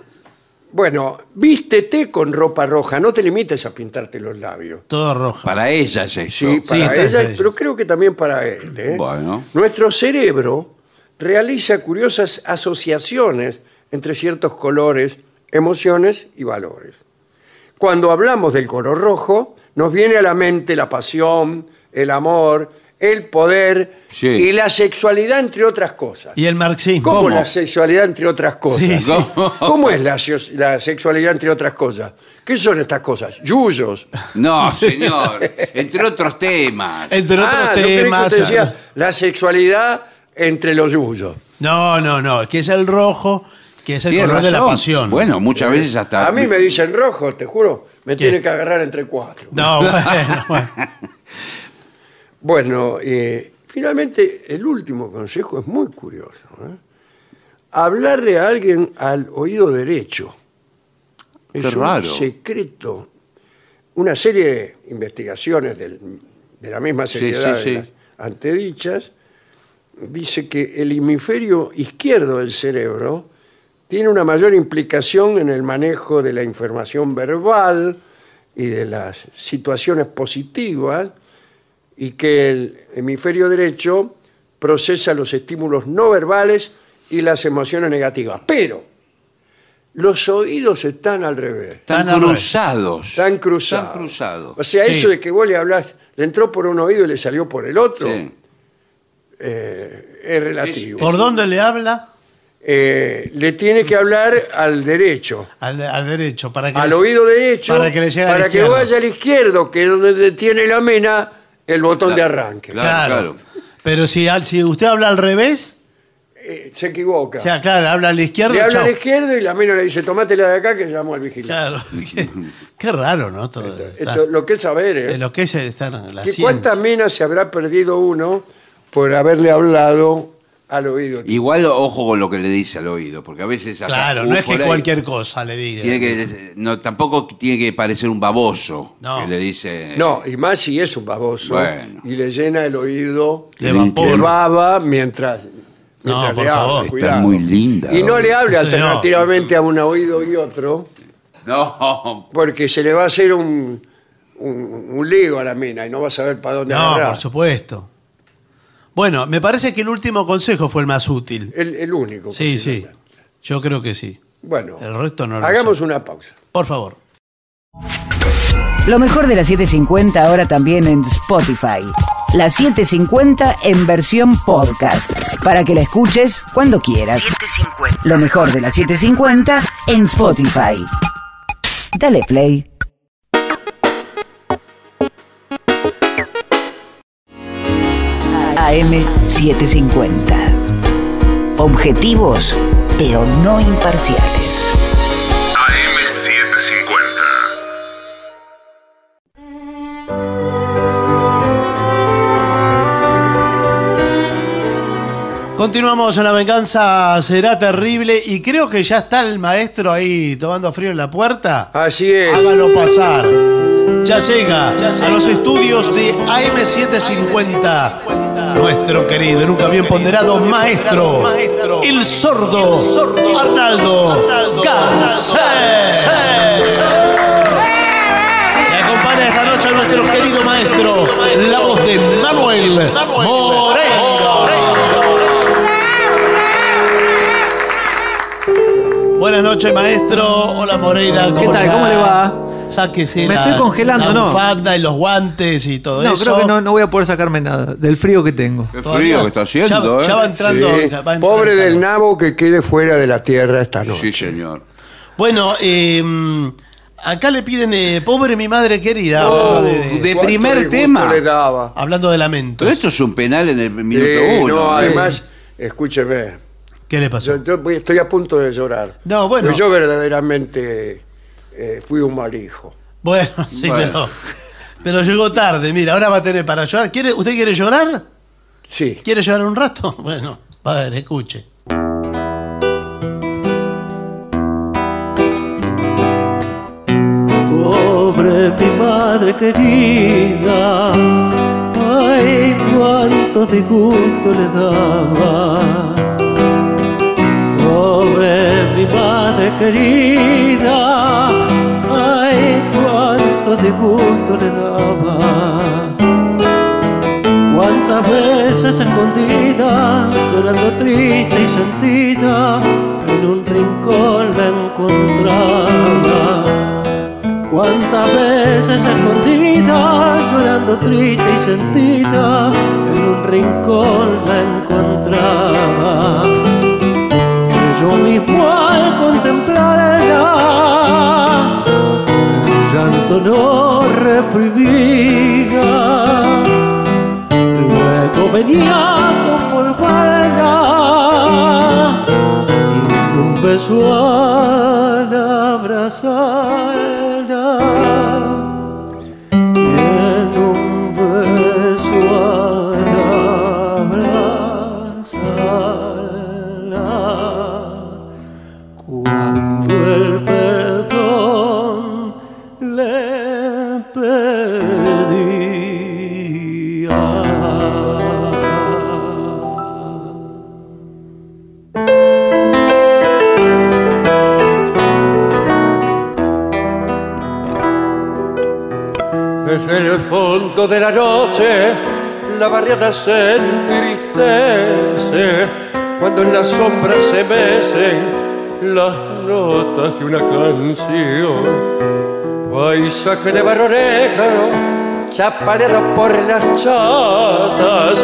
Bueno, vístete con ropa roja, no te limites a pintarte los labios. todo rojo. Para ella es esto. Sí, para entonces ella, ellos. pero creo que también para él. ¿eh? Bueno. Nuestro cerebro realiza curiosas asociaciones entre ciertos colores, emociones y valores. Cuando hablamos del color rojo, nos viene a la mente la pasión, el amor, el poder Sí. y la sexualidad, entre otras cosas. Y el marxismo. ¿Cómo, la sexualidad, entre otras cosas? Sí, sí. ¿Cómo es la, sexualidad, entre otras cosas? ¿Qué son estas cosas? Yuyos. No, señor. Entre otros temas. Entre otros Ah, temas. usted decía la sexualidad entre los yuyos. No, no, no, que es el rojo, que es el color de la pasión. Bueno, muchas veces hasta. A mí me dicen rojo, te juro, me ¿Qué? tienen que agarrar entre cuatro. No, bueno, bueno. Bueno, eh, finalmente el último consejo es muy curioso. ¿eh? Hablarle a alguien al oído derecho. Es un secreto. Una serie de investigaciones del- de la misma Sí, seriedad sí, sí. de las antedichas dice que el hemisferio izquierdo del cerebro tiene una mayor implicación en el manejo de la información verbal y de las situaciones positivas y que el hemisferio derecho procesa los estímulos no verbales y las emociones negativas. Pero los oídos están al revés, Están al cruzados. están cruzados. Están cruzados. O sea, Sí. eso de que vos le hablás, le entró por un oído y le salió por el otro, Sí. eh, es relativo. ¿Por dónde le habla? Eh, le tiene que hablar al derecho. Al, al derecho, para que al oído derecho para que le llegue al para que izquierdo. vaya al izquierdo, que es donde tiene la mena el botón de arranque. Claro, claro. Pero si, al- si usted habla al revés, Eh, se equivoca. o sea, claro, habla al izquierdo, le habla chao. al izquierdo y la mena le dice, tomátela de acá que llamo al vigilante. Claro. Qué, qué raro, ¿no? Todo, Esto, lo que es saber, ¿eh? de lo que es estar en la ¿Que ciencia. ¿Cuántas minas se habrá perdido uno por haberle hablado al oído? Igual ojo con lo que le dice al oído, porque a veces. Claro, no es que cualquier cosa le diga. Tiene que, no, tampoco tiene que parecer un baboso No. que le dice. No, y más si es un baboso Bueno. y le llena el oído De de baba mientras, No, mientras por le habla. favor. Está muy linda. Y no le hable Sí, no. alternativamente a un oído y otro, No, porque se le va a hacer un, un, un lío a la mina y no va a saber para dónde No, agarrar. por supuesto. Bueno, me parece que el último consejo fue el más útil. El, el único. Sí, sí. Yo creo que sí. Bueno, El resto no lo hagamos sé. una pausa. Por favor. Lo mejor de la 750 ahora también en Spotify. La 750 en versión podcast. Para que la escuches cuando quieras. Lo mejor de la 750 en Spotify. Dale play. AM750. Objetivos, pero no imparciales. Continuamos en la venganza, será terrible y creo que ya está el maestro ahí tomando frío en la puerta. Así es. Hágalo pasar. Ya llega a los estudios de AM750 nuestro querido y nunca bien ponderado maestro, el sordo Arnaldo. Me acompaña esta noche nuestro querido maestro, la voz de Manuel Moreira. Buenas noches, maestro. Hola, Moreira. ¿Cómo ¿Qué tal? le ¿Cómo le va? Sáquese Me la, estoy congelando, la ¿no? bufanda y los guantes y todo No, eso. creo que no, no voy a poder sacarme nada del frío que tengo. Qué Todavía. frío que está haciendo, ya, ¿eh? ya va entrando. Sí. va entrando Pobre el del calor. nabo que quede fuera de la tierra esta noche. Sí, señor. Bueno, eh, acá le piden eh, pobre mi madre querida. Oh, de, primer tema. le daba. hablando de lamentos. Pero esto es un penal en el minuto Sí, uno. no, ¿sí? además, escúcheme, ¿Qué le pasó? yo, yo voy- estoy a punto de llorar. No, bueno. Pues yo verdaderamente eh, fui un mal hijo. Bueno, sí, Bueno. pero, pero llegó tarde. Mira, ahora va a tener para llorar. ¿Quiere, ¿Usted quiere llorar? Sí. ¿Quiere llorar un rato? Bueno, a ver, escuche. Pobre mi madre querida, ay, cuánto disgusto le daba. Mi madre querida, ay, cuánto disgusto le daba. Cuántas veces escondida, llorando triste y sentida, en un rincón la encontraba. Cuántas veces escondida, llorando triste y sentida, en un rincón la encontraba. Yo mismo al contemplarla, llanto no reprimía. Luego venía a conformarla y un beso al abrazarla la noche la barriada se entristece cuando en las sombras se mecen las notas de una canción. Paisaje de barro negro, chapareado por las chatas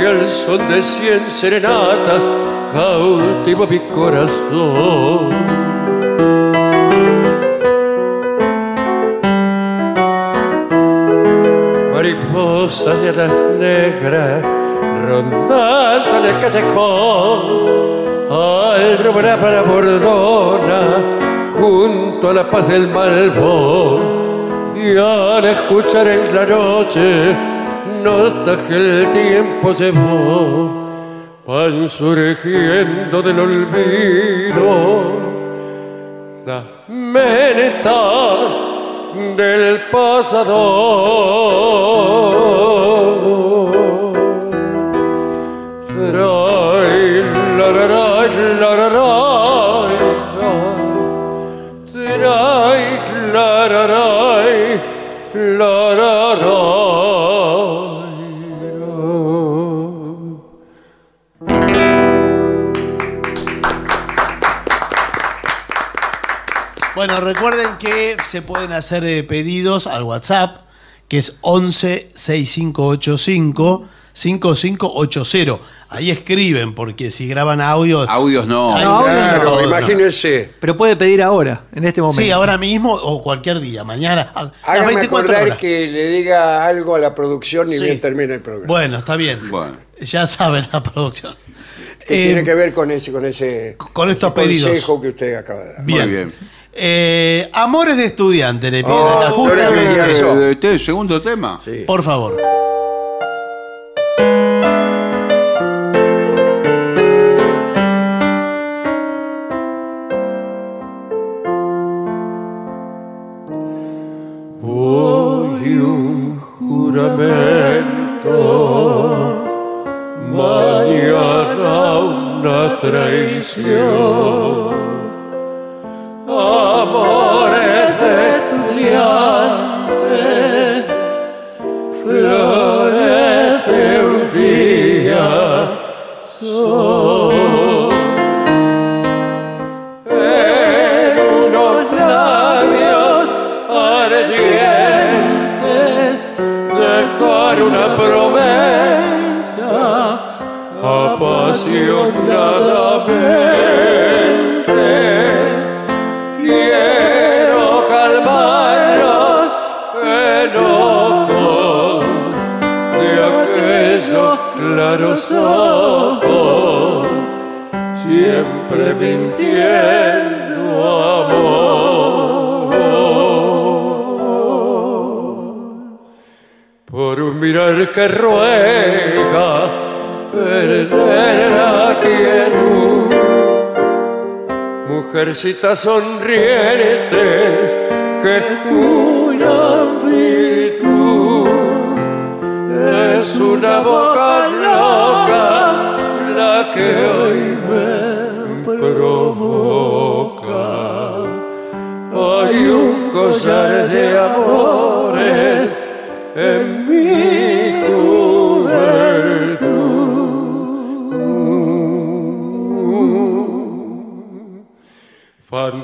y el son de cien serenatas cautiva mi corazón. Mariposas de alas negras rondando en el callejón. Al rumbar la bordona junto a la paz del malvón y al escuchar en la noche notas que el tiempo llevó van surgiendo del olvido las menetas del pasado. Lararai, recuerden que se pueden hacer eh, pedidos al WhatsApp, que es 11 6585 5580. Ahí escriben, porque si graban audio. Audios no. Ay, No. Claro, no. imagínense. Pero puede pedir ahora, en este momento. Sí, ahora mismo o cualquier día, mañana. a- las Hágame 24 acordar horas. que le diga algo a la producción y Sí. bien termina el programa. Bueno, está bien. Bueno. Ya saben la producción. que Eh, tiene que ver con ese, con ese, con estos ese pedidos. consejo que usted acaba de dar. Bien. Muy bien. Eh, amores de estudiante, le pidieron Oh, la justa- Flores de Villar. Eso. Segundo tema. Sí. Por favor. Hoy un juramento, mañana una traición. Apasionadamente. Quiero calmar los enojos de aquellos claros ojos, siempre mintiendo amor. Por un mirar que ruega perder la quietud. Mujercita sonriente que juran virtud Es una boca loca la que hoy me provoca. Hay un collar de amores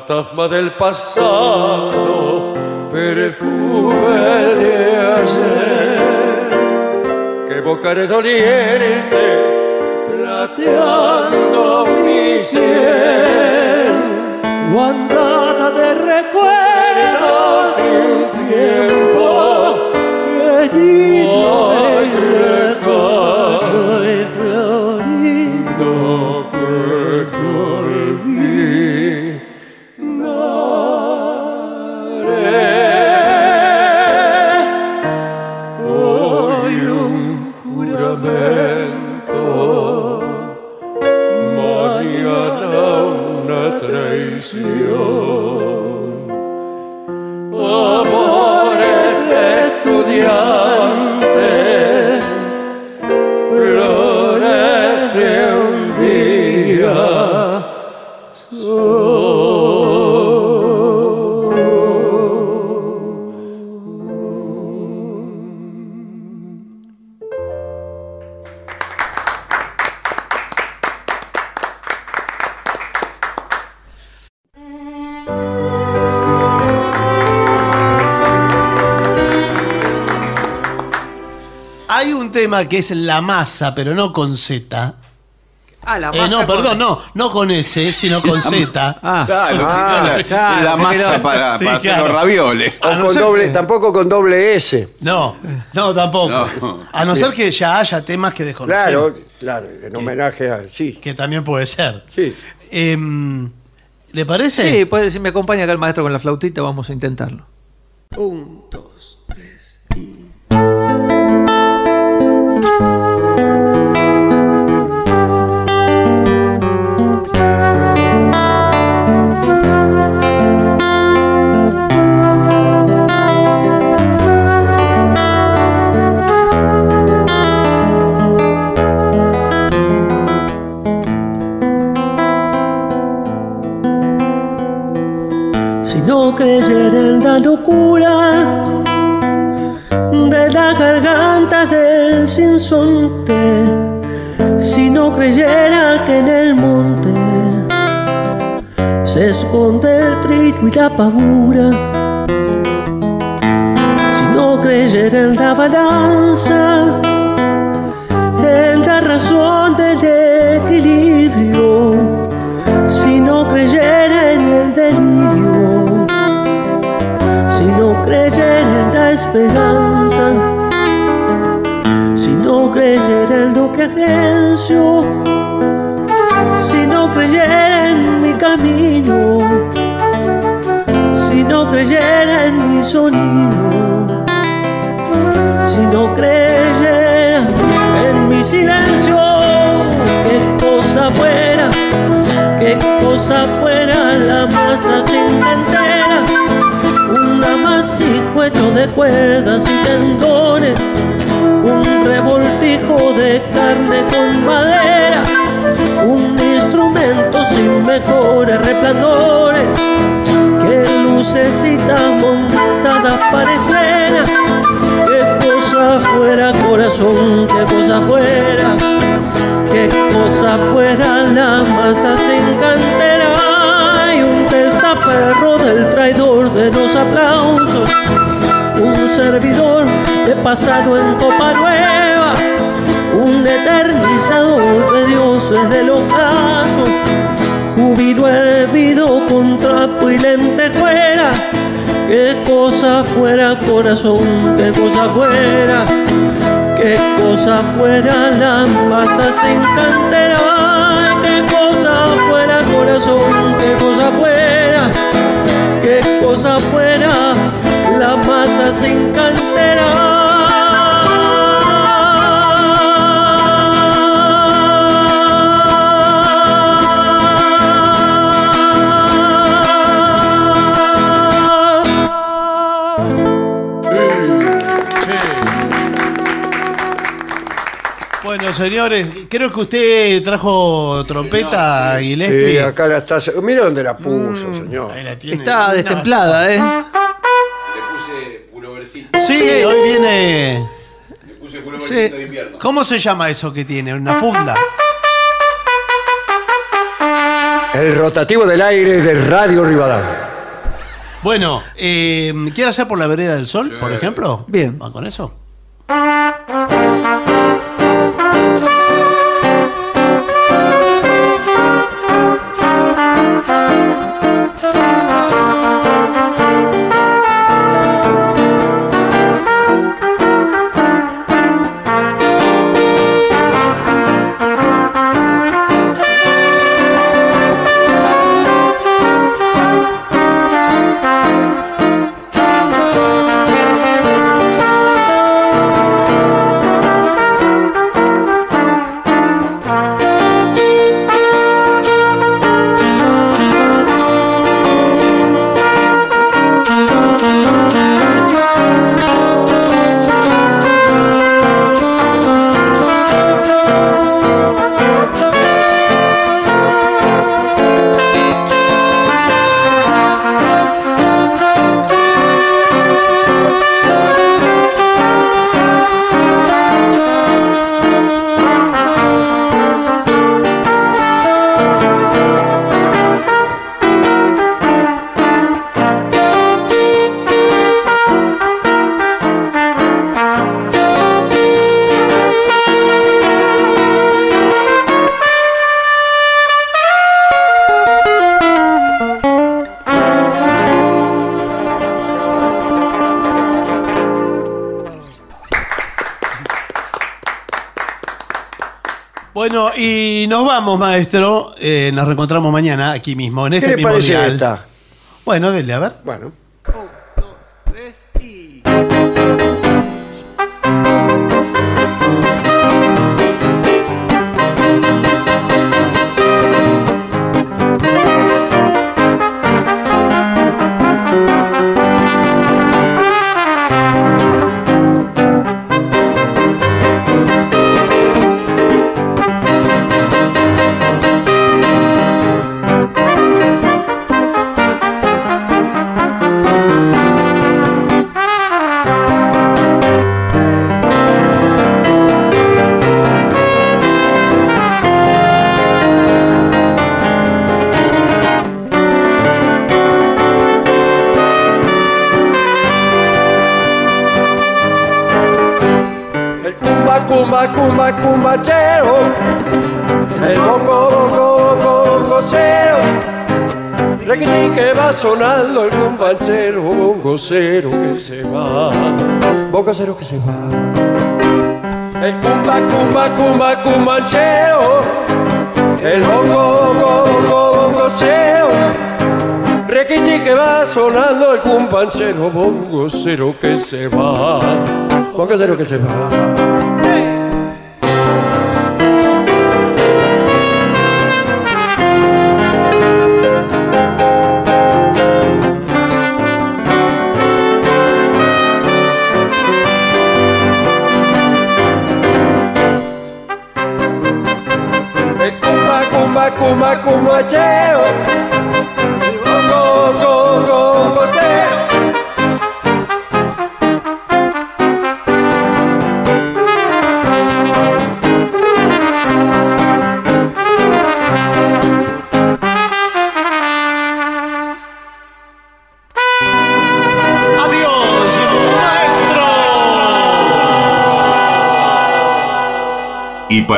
Fantasma del pasado, perfume de ayer, que evocaré doliente, plateando mi sien. Guandata de recuerdos de un tiempo querido Ay, lejano que es la masa, pero no con Z. Ah, la Eh, masa no, con- perdón, no, no con S, sino con Z. Ah, Claro, Ah, la, claro, la masa no- para, sí, para hacer claro. los ravioles. O A no con ser- doble, tampoco con doble S. No, no, tampoco. No. A no ser que ya haya temas que desconocemos. Claro, claro, en homenaje a. Sí, Que también puede ser. sí. Em, ¿Le parece? Sí, puede, si me acompaña acá el maestro con la flautita, vamos a intentarlo. Un, dos, la garganta del sinsonte, si no creyera que en el monte se esconde el trillo y la pavura, si no creyera en la balanza, en la razón del equilibrio, si no creyera en el delirio, si no creyera en la esperanza, si no creyera en mi camino, si no creyera en mi sonido, si no creyera en mi silencio, qué cosa fuera, qué cosa fuera la masa sin entera, una hecho de cuerdas y tendones, revoltijo de carne con madera, un instrumento sin mejores resplandores, que lucecitas montadas para escena, qué cosa fuera corazón, qué cosa fuera, qué cosa fuera la masa sin cantera y un testaferro del traidor de los aplausos, un servidor de pasado en copa nueva, un eternizador de dioses del ocaso, júbilo hervido con trapo y lentejuela, qué cosa fuera corazón, qué cosa fuera, qué cosa fuera la masa sin cantera, qué cosa fuera corazón, qué cosa fuera, qué cosa fuera la masa sin Bueno, señores, creo que usted trajo trompeta, Gillespie. Sí, acá la está. Mira dónde la puso, señor. Ahí la tiene. Está destemplada, ¿eh? ¿Cómo se llama eso que tiene? ¿Una funda? El rotativo del aire de Radio Rivadavia. Bueno, eh, ¿quiere hacer por la vereda del sol, por ejemplo? Bien. ¿Va con eso? Y nos vamos, maestro. Eh, nos reencontramos mañana aquí mismo, en ¿Qué este le mismo parece esta? Bueno, dele, a ver. Bueno. Sonando el cumbachero, bongocero que se va. Bongocero que se va. El cumba, cumba, cumba, cumbachero. El bongo, bongo, bongo, bongocero. Requitín que va sonando el cumbachero, bongocero que se va. Bongocero que se va.